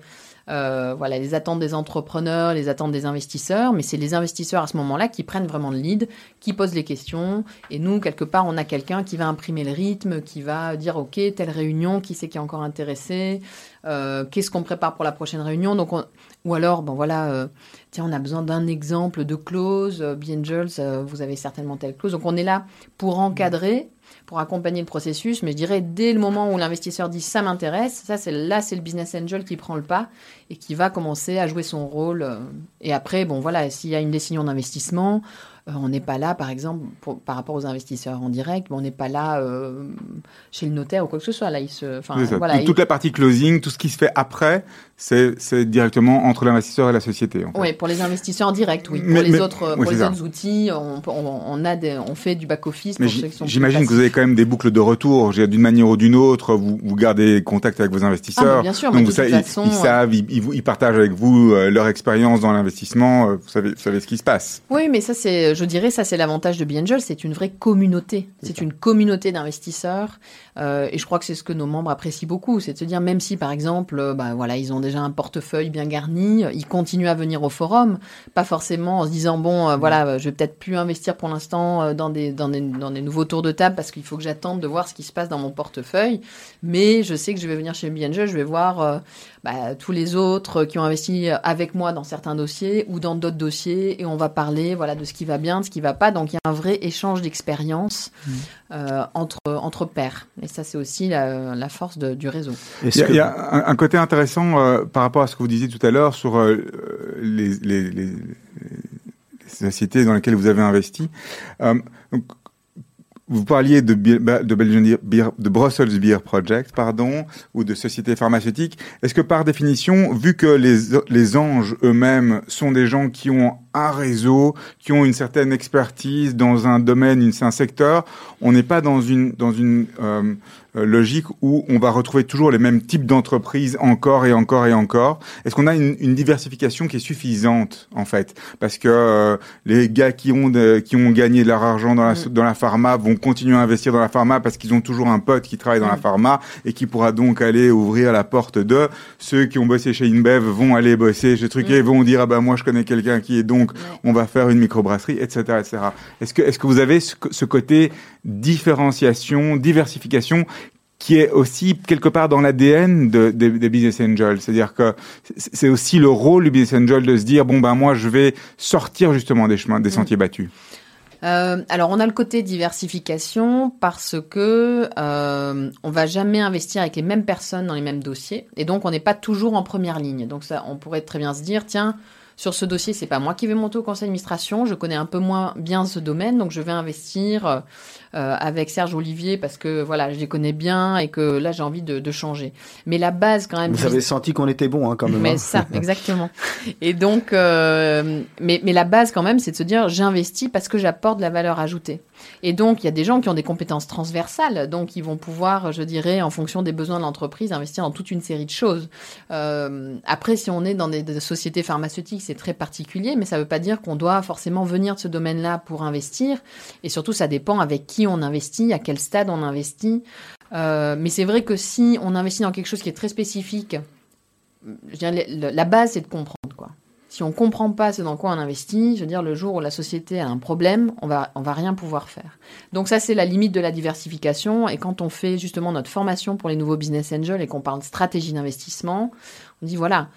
euh, voilà, les attentes des entrepreneurs, les attentes des investisseurs, mais c'est les investisseurs à ce moment-là qui prennent vraiment le lead, qui posent les questions, et nous, quelque part, on a quelqu'un qui va imprimer le rythme, qui va dire, OK, telle réunion, qui c'est qui est encore intéressé, euh, qu'est-ce qu'on prépare pour la prochaine réunion, donc on- ou alors, bon voilà, euh, tiens, on a besoin d'un exemple de clause, B-Angels, euh, vous avez certainement telle clause, donc on est là pour encadrer, pour accompagner le processus, mais je dirais dès le moment où l'investisseur dit ça m'intéresse, ça c'est là c'est le business angel qui prend le pas et qui va commencer à jouer son rôle. euh, Et après, bon voilà, s'il y a une décision d'investissement, euh, on n'est pas là, par exemple, pour- par rapport aux investisseurs en direct, mais on n'est pas là euh, chez le notaire ou quoi que ce soit. Là, il se, enfin voilà, Tout- toute il- la partie closing, tout ce qui se fait après, c'est directement entre l'investisseur et la société. en fait. Oui, pour les investisseurs en direct, oui. Mais- pour les mais- autres, oui, pour c'est les ça. autres outils, on, on, on a des, on fait du back office Mais pour j- ceux qui sont. plus j'imagine que vous avez quand même des boucles de retour. D'une manière ou d'une autre, vous, vous gardez contact avec vos Ah, investisseurs. mais bien sûr, mais Donc vous savez, ils- façon, ils, euh, savent, ils, ils vous- ils partagent avec vous euh, leur expérience dans l'investissement. euh, Vous savez, vous savez ce qui se passe. Oui, mais ça, c'est, je dirais, ça, c'est l'avantage de B-Angel, c'est une vraie communauté. C'est une communauté d'investisseurs. Euh, et je crois que c'est ce que nos membres apprécient beaucoup. C'est de se dire, même si, par exemple, bah, voilà, ils ont déjà un portefeuille bien garni, ils continuent à venir au forum. Pas forcément en se disant, bon, euh, voilà, euh, je vais peut-être plus investir pour l'instant euh, dans des, dans des, dans des nouveaux tours de table parce qu'il faut que j'attende de voir ce qui se passe dans mon portefeuille. Mais je sais que je vais venir chez B-Angel, je vais voir, bah, tous les autres qui ont investi avec moi dans certains dossiers ou dans d'autres dossiers et on va parler voilà de ce qui va bien, de ce qui va pas. Donc il y a un vrai échange d'expérience euh, entre entre pairs. Et ça c'est aussi la, la force de- du réseau. Il y a, il y a un, un côté intéressant euh, par rapport à ce que vous disiez tout à l'heure sur euh, les, les, les, les sociétés dans lesquelles vous avez investi. Euh, donc, vous parliez de, Be- de Belgian Beer, de Brussels Beer Project, pardon, ou de sociétés pharmaceutiques. Est-ce que par définition, vu que les, les anges eux-mêmes sont des gens qui ont un réseau, qui ont une certaine expertise dans un domaine, une- un secteur, on n'est pas dans une dans une euh, logique où on va retrouver toujours les mêmes types d'entreprises encore et encore et encore. Est-ce qu'on a une, une diversification qui est suffisante en fait? Parce que euh, les gars qui ont de- qui ont gagné de leur argent dans la Mm. dans la pharma vont continuer à investir dans la pharma parce qu'ils ont toujours un pote qui travaille dans la Mm. pharma et qui pourra donc aller ouvrir la porte de ceux qui ont bossé chez InBev vont aller bosser chez truc et vont dire ah ben moi je connais quelqu'un qui est donc on va faire une microbrasserie etc etc. Est-ce que est-ce que vous avez ce, ce côté différenciation diversification qui est aussi quelque part dans l'ADN de, des, des business angels. C'est-à-dire que c'est aussi le rôle du business angel de se dire bon ben moi je vais sortir justement des chemins, des sentiers battus. Euh, alors on a le côté diversification parce que euh, on va jamais investir avec les mêmes personnes dans les mêmes dossiers et donc on n'est pas toujours en première ligne. Donc ça, on pourrait très bien se dire tiens sur ce dossier, c'est pas moi qui vais monter au conseil d'administration, je connais un peu moins bien ce domaine, donc je vais investir euh, avec Serge Olivier parce que voilà, je les connais bien et que là j'ai envie de, de, changer. Mais la base quand même. Vous avez senti qu'on était bon hein, quand même. Mais hein. ça, exactement. Et donc, euh, mais, mais la base quand même, c'est de se dire j'investis parce que j'apporte de la valeur ajoutée. Et donc, il y a des gens qui ont des compétences transversales, donc ils vont pouvoir, je dirais, en fonction des besoins de l'entreprise, investir dans toute une série de choses. Euh, après, si on est dans des, sociétés pharmaceutiques, c'est très particulier, mais ça ne veut pas dire qu'on doit forcément venir de ce domaine-là pour investir. Et surtout, ça dépend avec qui on investit, à quel stade on investit. Euh, mais c'est vrai que si on investit dans quelque chose qui est très spécifique, je dirais, la base, c'est de comprendre, quoi. Si on comprend pas ce dans quoi on investit, je veux dire, le jour où la société a un problème, on va, on va rien pouvoir faire. Donc ça, c'est la limite de la diversification. Et quand on fait justement notre formation pour les nouveaux business angels et qu'on parle de stratégie d'investissement, on dit voilà,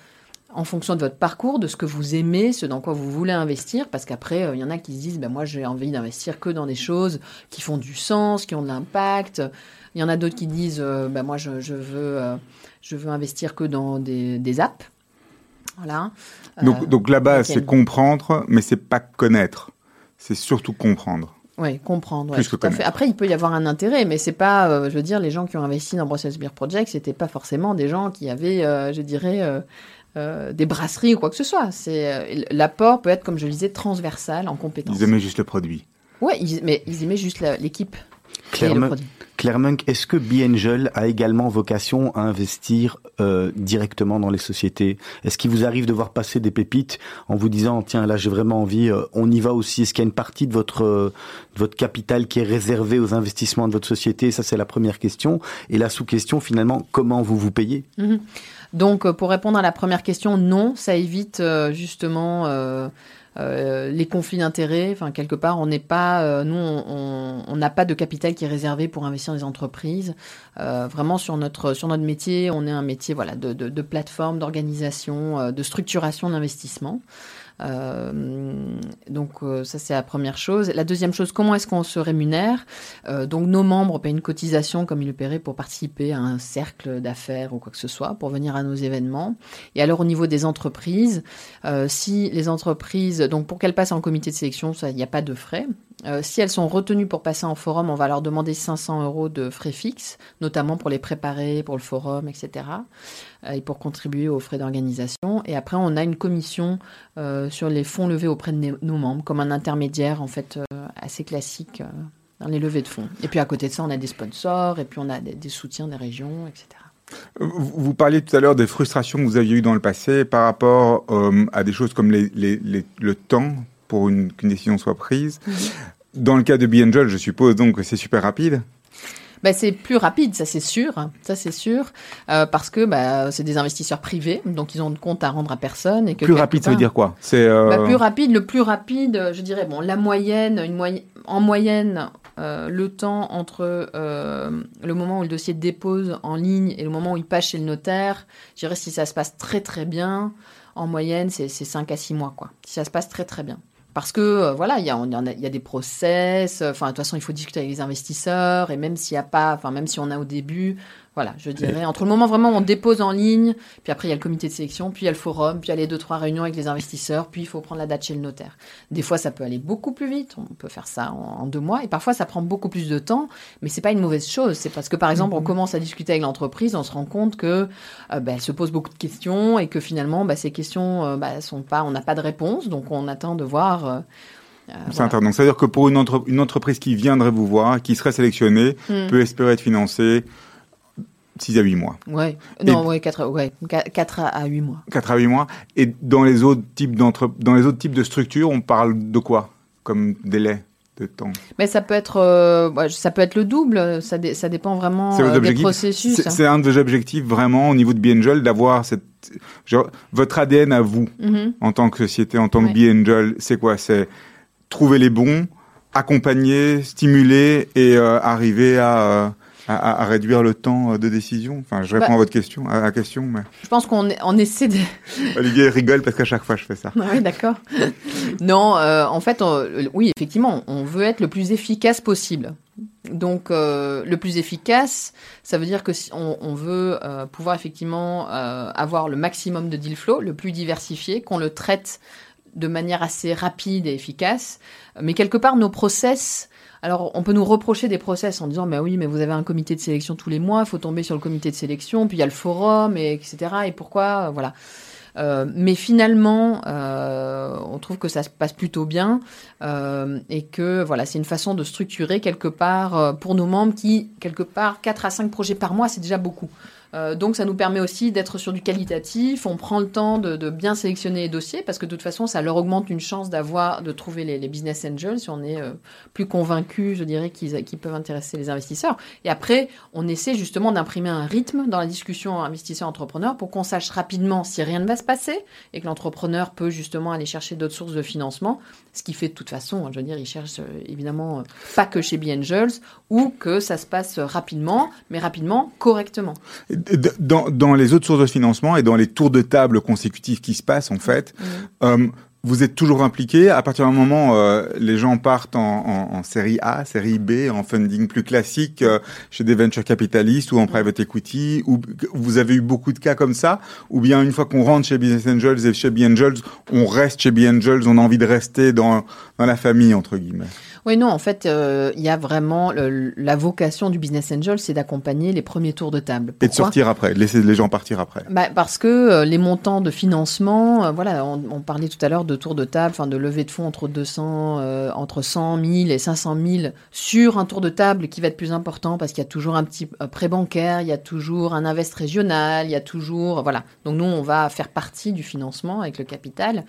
en fonction de votre parcours, de ce que vous aimez, ce dans quoi vous voulez investir, parce qu'après, il euh, y en a qui se disent, ben moi, j'ai envie d'investir que dans des choses qui font du sens, qui ont de l'impact. Il y en a d'autres qui disent, euh, ben moi, je, je veux, euh, je veux investir que dans des, des apps. Voilà. Donc, Euh, donc la base, donc, c'est comprendre, mais c'est pas connaître. C'est surtout comprendre. Oui, comprendre. ouais, Plus que tout à fait. connaître. Après, il peut y avoir un intérêt, mais c'est pas, euh, je veux dire, les gens qui ont investi dans Brussels Beer Project, c'était pas forcément des gens qui avaient, euh, je dirais, euh, euh, des brasseries ou quoi que ce soit. C'est euh, l'apport peut être, comme je le disais, transversal en compétences. Ils aimaient juste le produit. Ouais, ils- mais ils aimaient juste l'équipe. et Claire, produit. Claire Munk, est-ce que B-Angel a également vocation à investir euh, directement dans les sociétés? Est-ce qu'il vous arrive de voir passer des pépites en vous disant tiens là j'ai vraiment envie, euh, on y va aussi? Est-ce qu'il y a une partie de votre euh, de votre capital qui est réservée aux investissements de votre société? Ça c'est la première question. Et la sous-question finalement comment vous vous payez? Mhm. Donc, pour répondre à la première question, non, ça évite justement euh, les conflits d'intérêts. Enfin, quelque part, on n'est pas, euh, nous, on n'a pas de capital qui est réservé pour investir dans les entreprises. Euh, vraiment, sur notre sur notre métier, on est un métier voilà de, de, de plateforme, d'organisation, euh, de structuration d'investissement. Euh, donc euh, ça c'est la première chose. La deuxième chose, comment est-ce qu'on se rémunère? Euh, Donc nos membres paient une cotisation comme ils le paieraient pour participer à un cercle d'affaires ou quoi que ce soit, pour venir à nos événements. Et alors au niveau des entreprises, si les entreprises, donc pour qu'elles passent en comité de sélection, il n'y a pas de frais. Euh, si elles sont retenues pour passer en forum, on va leur demander 500 euros de frais fixes, notamment pour les préparer pour le forum, etc. euh, et pour contribuer aux frais d'organisation. Et après, on a une commission euh, sur les fonds levés auprès de nos- membres, comme un intermédiaire en fait assez classique dans les levées de fonds. Et puis à côté de ça, on a des sponsors, et puis on a des, soutiens des régions, etc. Vous, parliez tout à l'heure des frustrations que vous aviez eues dans le passé par rapport à des choses comme le temps pour une- qu'une décision soit prise. Dans le cas de B-Angel, je suppose donc que c'est super rapide. Ben, c'est plus rapide, ça c'est sûr, ça c'est sûr, euh, parce que bah, c'est des investisseurs privés, donc ils ont de compte à rendre à personne. Et que Plus rapide, ça veut part- dire quoi? C'est euh, Bah, plus rapide, le plus rapide, je dirais, bon, la moyenne, une moyenne, en moyenne, euh, le temps entre le moment où le dossier dépose en ligne et le moment où il passe chez le notaire, je dirais, si ça se passe très très bien, en moyenne, c'est 5 à 6 mois, quoi. Si ça se passe très très bien. Parce que, euh, voilà, il y a, des process, euh, enfin, de toute façon, il faut discuter avec les investisseurs, et même s'il n'y a pas, enfin, même si on a au début, voilà, je dirais, entre le moment vraiment où on dépose en ligne, puis après il y a le comité de sélection, puis il y a le forum, puis il y a les deux, trois réunions avec les investisseurs, puis il faut prendre la date chez le notaire. Des fois, ça peut aller beaucoup plus vite, on peut faire ça en, en deux mois, et parfois ça prend beaucoup plus de temps, mais c'est pas une mauvaise chose. C'est parce que, par exemple, on commence à discuter avec l'entreprise, on se rend compte que euh, bah, elle se pose beaucoup de questions, et que finalement, bah, ces questions, euh, bah, sont pas, on n'a pas de réponse, donc on attend de voir. euh, euh, c'est voilà. intéressant. Donc, ça veut dire que pour une, entre- une entreprise qui viendrait vous voir, qui serait sélectionnée, Hmm. peut espérer être financée 6 à 8 mois. Ouais, non, ouais, 4, ouais, 4 à 8 mois. 4 à 8 mois. Et dans les autres types dans les autres types de structures, on parle de quoi comme délai de temps? Mais ça peut être, euh, ça peut être le double. Ça, dé- ça dépend vraiment euh, des processus. C'est- un des objectifs vraiment au niveau de B-Angel d'avoir cette genre, votre ADN à vous Mhm. en tant que société, en tant Ouais. que B-Angel. C'est quoi? C'est trouver les bons, accompagner, stimuler et euh, arriver à, euh, à, à- à réduire le temps de décision Enfin, je réponds Bah- à votre question, à la question, mais Je pense qu'on on essaie de... Olivier rigole parce qu'à chaque fois je fais ça. Ah oui, d'accord. non, euh, en fait, on- oui, effectivement, on veut être le plus efficace possible. Donc, euh, le plus efficace, ça veut dire que si on, on veut euh, pouvoir effectivement avoir le maximum de deal flow, le plus diversifié, qu'on le traite de manière assez rapide et efficace. Mais quelque part, nos process, alors on peut nous reprocher des process en disant, mais oui, mais vous avez un comité de sélection tous les mois, il faut tomber sur le comité de sélection, puis il y a le forum, et etc. Et pourquoi, euh, voilà. Euh, mais finalement, euh, on trouve que ça se passe plutôt bien et que voilà, c'est une façon de structurer quelque part pour nos membres qui, quelque part, 4 à 5 projets par mois, c'est déjà beaucoup. Euh, donc ça nous permet aussi d'être sur du qualitatif, on prend le temps de, bien sélectionner les dossiers parce que de toute façon ça leur augmente une chance d'avoir de trouver les, business angels si on est euh, plus convaincu, je dirais, qu'ils peuvent intéresser les investisseurs. Et après, on essaie justement d'imprimer un rythme dans la discussion investisseur-entrepreneur pour qu'on sache rapidement si rien ne va se passer et que l'entrepreneur peut justement aller chercher d'autres sources de financement, ce qui fait de toute façon, je veux dire, il cherche euh, évidemment pas que chez B-Angels ou que ça se passe rapidement, mais rapidement, correctement. Dans, dans les autres sources de financement et dans les tours de table consécutifs qui se passent en fait, euh, vous êtes toujours impliqué. À partir d'un moment, euh, les gens partent en, en, en série A, série B, en funding plus classique euh, chez des venture capitalistes ou en private equity. Ou vous avez eu beaucoup de cas comme ça, ou bien une fois qu'on rentre chez Business Angels et chez B Angels, on reste chez B Angels, on a envie de rester dans dans la famille entre guillemets. Oui, non, en fait, euh, il y a vraiment le- la vocation du business angel, c'est d'accompagner les premiers tours de table. Et de sortir après, laisser les gens partir après. Bah, parce que euh, les montants de financement, euh, voilà, on, on parlait tout à l'heure de tour de table, enfin de levée de fonds entre 200, euh, entre 100 000 et 500 000 sur un tour de table qui va être plus important parce qu'il y a toujours un petit prêt bancaire, il y a toujours un invest régional, il y a toujours, voilà. Donc nous, on va faire partie du financement avec le capital.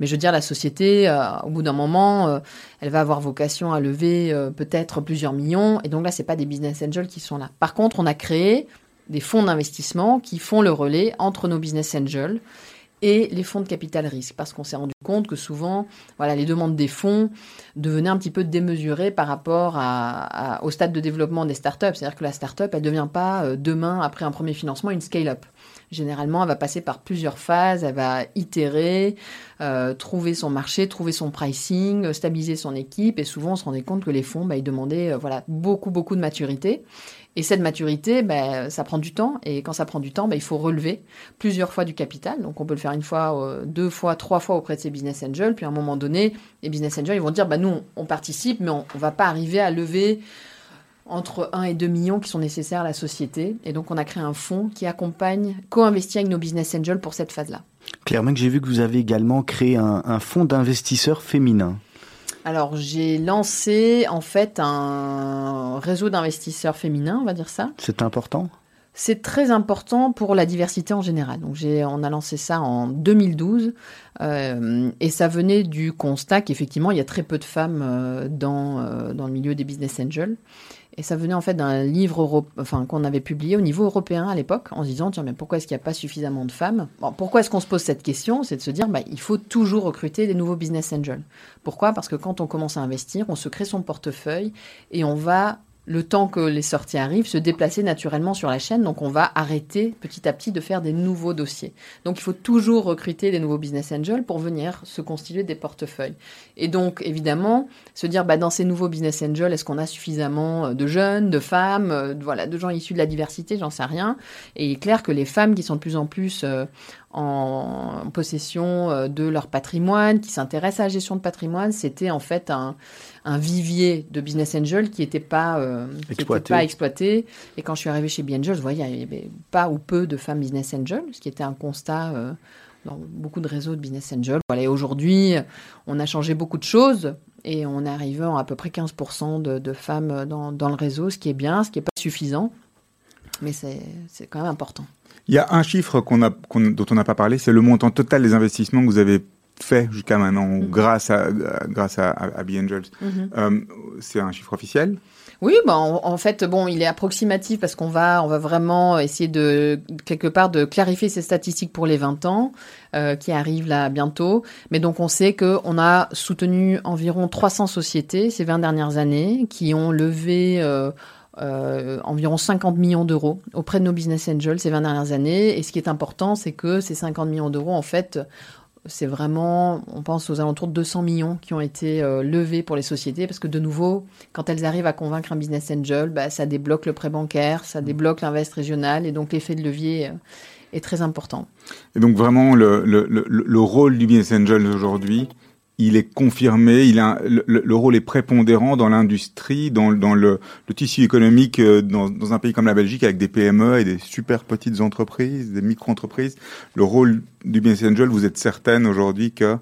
Mais je veux dire, la société, au bout d'un moment, elle va avoir vocation à lever euh, peut-être plusieurs millions. Et donc là, c'est pas des business angels qui sont là. Par contre, on a créé des fonds d'investissement qui font le relais entre nos business angels et les fonds de capital risque, parce qu'on s'est rendu compte que souvent, voilà, les demandes des fonds devenaient un petit peu démesurées par rapport au stade de développement des startups. C'est-à-dire que la startup, elle ne devient pas euh, demain, après un premier financement, une scale-up. Généralement, elle va passer par plusieurs phases, elle va itérer, euh, trouver son marché, trouver son pricing, euh, stabiliser son équipe, et souvent on se rendait compte que les fonds, bah, ils demandaient euh, voilà, beaucoup, beaucoup de maturité. Et cette maturité, bah, ça prend du temps, et quand ça prend du temps, bah, il faut relever plusieurs fois du capital. Donc on peut le faire une fois, deux fois, trois fois auprès de ses business angels, puis à un moment donné, les business angels, vont dire, bah, nous, on participe, mais on ne va pas arriver à lever entre 1 et 2 millions qui sont nécessaires à la société. Et donc, on a créé un fonds qui accompagne, co-investit avec nos business angels pour cette phase-là. Clairement, j'ai vu que vous avez également créé un, un fonds d'investisseurs féminins. Alors, j'ai lancé en fait un réseau d'investisseurs féminins, on va dire ça. C'est important? C'est très important pour la diversité en général. Donc, on a lancé ça en 2012 euh, et ça venait du constat qu'effectivement, il y a très peu de femmes euh, dans, euh, dans le milieu des business angels. Et ça venait en fait d'un livre enfin, qu'on avait publié au niveau européen à l'époque, en se disant tiens, mais pourquoi est-ce qu'il n'y a pas suffisamment de femmes? Bon, Pourquoi est-ce qu'on se pose cette question? C'est de se dire bah, il faut toujours recruter des nouveaux business angels. Pourquoi? Parce que quand on commence à investir, on se crée son portefeuille et on va le temps que les sorties arrivent, se déplacer naturellement sur la chaîne. Donc, on va arrêter petit à petit de faire des nouveaux dossiers. Donc, il faut toujours recruter des nouveaux business angels pour venir se constituer des portefeuilles. Et donc, évidemment, se dire, bah, dans ces nouveaux business angels, est-ce qu'on a suffisamment euh, de jeunes, de femmes, euh, voilà, de gens issus de la diversité? J'en sais rien. Et il est clair que les femmes qui sont de plus en plus euh, en possession euh, de leur patrimoine, qui s'intéressent à la gestion de patrimoine, c'était en fait un, un vivier de business angel qui n'était pas, euh, qui Exploité. pas exploité. Et quand je suis arrivée chez B-Angel, je voyais il y avait pas ou peu de femmes business angel, ce qui était un constat euh, dans beaucoup de réseaux de business angel. Voilà, et aujourd'hui, on a changé beaucoup de choses et on est arrivé à à peu près 15% de, de femmes dans, dans le réseau, ce qui est bien, ce qui n'est pas suffisant, mais c'est quand même important. Il y a un chiffre qu'on a, qu'on- dont on n'a pas parlé, c'est le montant total des investissements que vous avez fait jusqu'à maintenant, ou Mhm. grâce à, à- grâce à, à, à Be Angels. Euh, c'est un chiffre officiel? Oui, bah en, en fait, bon, il est approximatif parce qu'on va, on va vraiment essayer de quelque part de clarifier ces statistiques pour les 20 ans euh, qui arrivent là bientôt. Mais donc, on sait que on a soutenu environ 300 sociétés ces 20 dernières années qui ont levé euh, euh, environ 50 millions d'euros auprès de nos business angels ces 20 dernières années. Et ce qui est important, c'est que ces 50 millions d'euros, en fait, c'est vraiment, on pense aux alentours de 200 millions qui ont été euh, levés pour les sociétés, parce que de nouveau, quand elles arrivent à convaincre un business angel, bah, ça débloque le prêt bancaire, ça débloque l'invest régional, et donc l'effet de levier euh, est très important. Et donc vraiment, le, le, le, le rôle du business angel aujourd'hui, il est confirmé, le, le rôle est prépondérant dans l'industrie, dans, le, tissu économique euh, dans, un pays comme la Belgique avec des PME et des super petites entreprises, des micro-entreprises. Le rôle du business angel, vous êtes certaine aujourd'hui que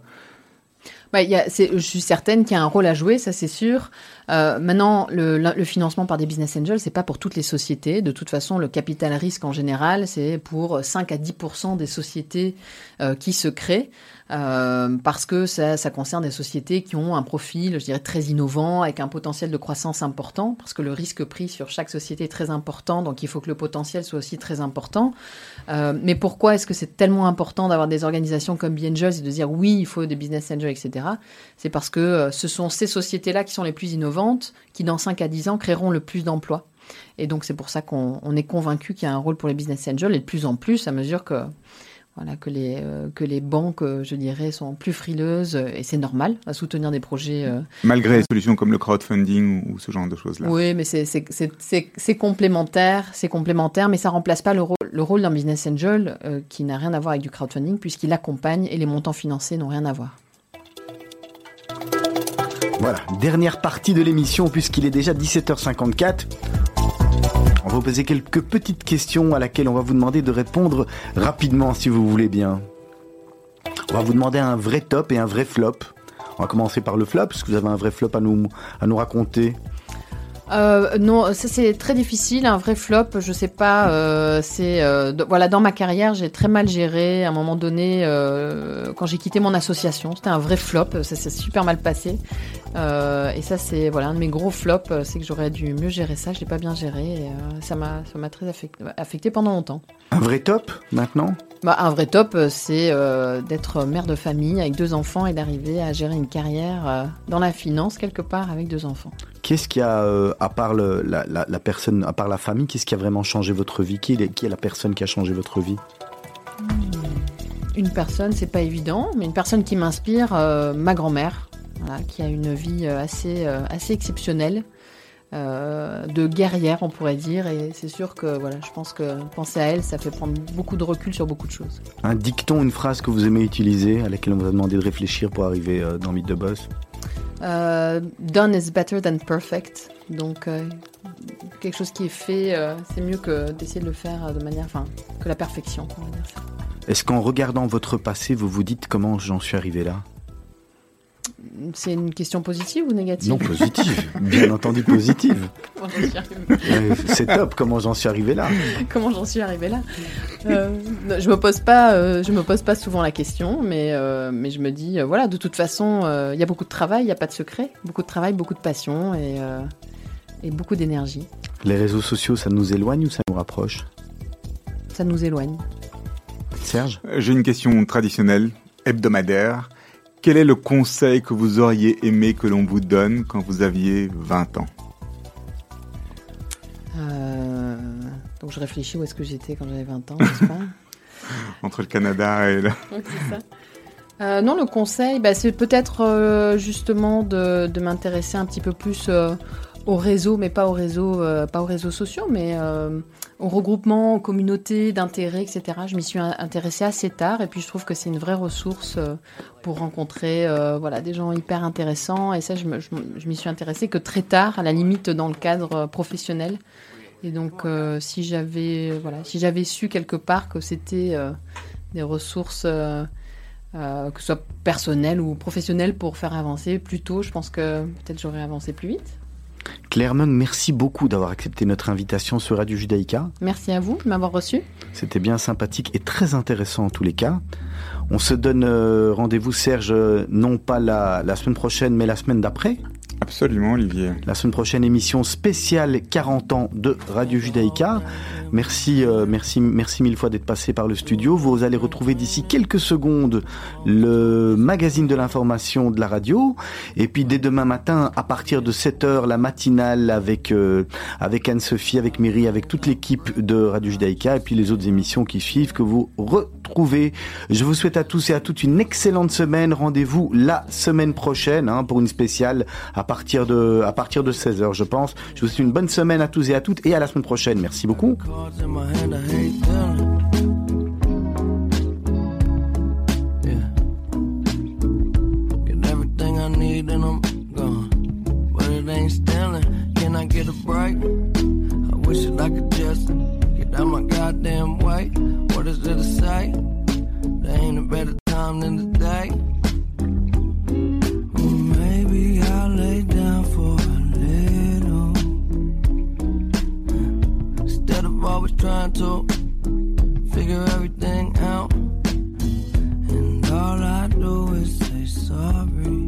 bah, je suis certaine qu'il y a un rôle à jouer, ça c'est sûr. Euh, maintenant, le, financement par des business angels, c'est pas pour toutes les sociétés. De toute façon, le capital risque en général, c'est pour 5 à 10% des sociétés euh, qui se créent. Euh, parce que ça, concerne des sociétés qui ont un profil, je dirais, très innovant, avec un potentiel de croissance important, parce que le risque pris sur chaque société est très important, donc il faut que le potentiel soit aussi très important. Mais pourquoi est-ce que c'est tellement important d'avoir des organisations comme BNGES et de dire oui, il faut des business angels, etc. C'est parce que ce sont ces sociétés-là qui sont les plus innovantes, qui dans 5 à 10 ans créeront le plus d'emplois. Et donc c'est pour ça qu'on est convaincu qu'il y a un rôle pour les business angels, et de plus en plus à mesure que voilà, que les, euh, que les banques, euh, je dirais, sont plus frileuses, euh, et c'est normal, à soutenir des projets. Malgré les solutions comme le crowdfunding ou, ce genre de choses-là. Oui, mais c'est complémentaire, c'est complémentaire, mais ça remplace pas le rôle, le rôle d'un business angel qui n'a rien à voir avec du crowdfunding, puisqu'il accompagne et les montants financés n'ont rien à voir. Voilà, dernière partie de l'émission, puisqu'il est déjà 17h54. On va vous poser quelques petites questions à laquelle on va vous demander de répondre rapidement si vous voulez bien. On va vous demander un vrai top et un vrai flop. On va commencer par le flop, parce que vous avez un vrai flop à nous, à nous raconter. Euh, non, ça c'est très difficile. Un vrai flop, je sais pas. Euh, c'est euh, voilà, dans ma carrière, j'ai très mal géré. À un moment donné, quand j'ai quitté mon association, c'était un vrai flop. Ça s'est super mal passé. Et ça, c'est voilà un de mes gros flops, c'est que j'aurais dû mieux gérer ça. Je l'ai pas bien géré. Et, ça m'a ça m'a très affecté, affecté pendant longtemps. Un vrai top maintenant? Bah, un vrai top, c'est euh, d'être mère de famille avec deux enfants et d'arriver à gérer une carrière euh, dans la finance quelque part avec deux enfants. Qu'est-ce qui a, euh, à part le, la, la, la, personne, à part la famille, qu'est-ce qui a vraiment changé votre vie? Qui est, qui est la personne qui a changé votre vie? Une personne, c'est pas évident, mais une personne qui m'inspire, ma grand-mère, voilà, qui a une vie assez, assez exceptionnelle. Euh, de guerrière, on pourrait dire. Et c'est sûr que voilà, je pense que penser à elle, ça fait prendre beaucoup de recul sur beaucoup de choses. Un dicton, une phrase que vous aimez utiliser, à laquelle on vous a demandé de réfléchir pour arriver euh, dans Mythe de Boss? Euh, Done is better than perfect. Donc, euh, quelque chose qui est fait, c'est mieux que d'essayer de le faire de manière, enfin, que la perfection, on va dire ça. Est-ce qu'en regardant votre passé, vous vous dites comment j'en suis arrivé là? C'est une question positive ou négative Non, positive. Bien entendu, positive. Euh, c'est top. Comment j'en suis arrivé là Comment j'en suis arrivé là euh, Je me pose pas, euh, je me pose pas souvent la question, mais mais je me dis voilà, de toute façon, il y a beaucoup de travail, il n'y a pas de secret, beaucoup de travail, beaucoup de passion et et beaucoup d'énergie. Les réseaux sociaux, ça nous éloigne ou ça nous rapproche Ça nous éloigne. Serge J'ai une question traditionnelle, hebdomadaire. Quel est le conseil que vous auriez aimé que l'on vous donne quand vous aviez 20 ans? Euh, Donc je réfléchis où est-ce que j'étais quand j'avais 20 ans, n'est-ce pas? Entre le Canada et le... c'est ça. Euh, non, le conseil, bah, c'est peut-être euh, justement de, de m'intéresser un petit peu plus au réseau, mais pas au réseau, pas aux réseaux sociaux, mais au regroupement, aux communautés d'intérêt, etc. Je m'y suis intéressée assez tard et puis je trouve que c'est une vraie ressource euh, pour rencontrer euh, voilà, des gens hyper intéressants. Et ça, je, m'y suis intéressée que très tard, à la limite dans le cadre euh, professionnel. Et donc, si j'avais voilà, si j'avais su quelque part que c'était des ressources, que ce soit personnelles ou professionnelles, pour faire avancer plus tôt, je pense que peut-être j'aurais avancé plus vite. Claire merci beaucoup d'avoir accepté notre invitation sur Radio Judaïka. Merci à vous de m'avoir reçu. C'était bien sympathique et très intéressant en tous les cas. On se donne euh, rendez-vous, Serge, non pas la, la, semaine prochaine, mais la semaine d'après. Absolument, Olivier. La semaine prochaine, émission spéciale 40 ans de Radio Judaïka. Merci, euh, merci, merci mille fois d'être passé par le studio. Vous allez retrouver d'ici quelques secondes le magazine de l'information de la radio. Et puis dès demain matin, à partir de 7 heures, la matinale avec euh, avec Anne-Sophie, avec Miri, avec toute l'équipe de Radio Judaïka et puis les autres émissions qui suivent que vous retrouvez. Je vous souhaite à tous et à toutes une excellente semaine. Rendez-vous la semaine prochaine hein, pour une spéciale à partir de à partir de 16 heures, je pense. Je vous souhaite une bonne semaine à tous et à toutes et à la semaine prochaine. Merci beaucoup. trying to figure everything out. And all I do is say sorry.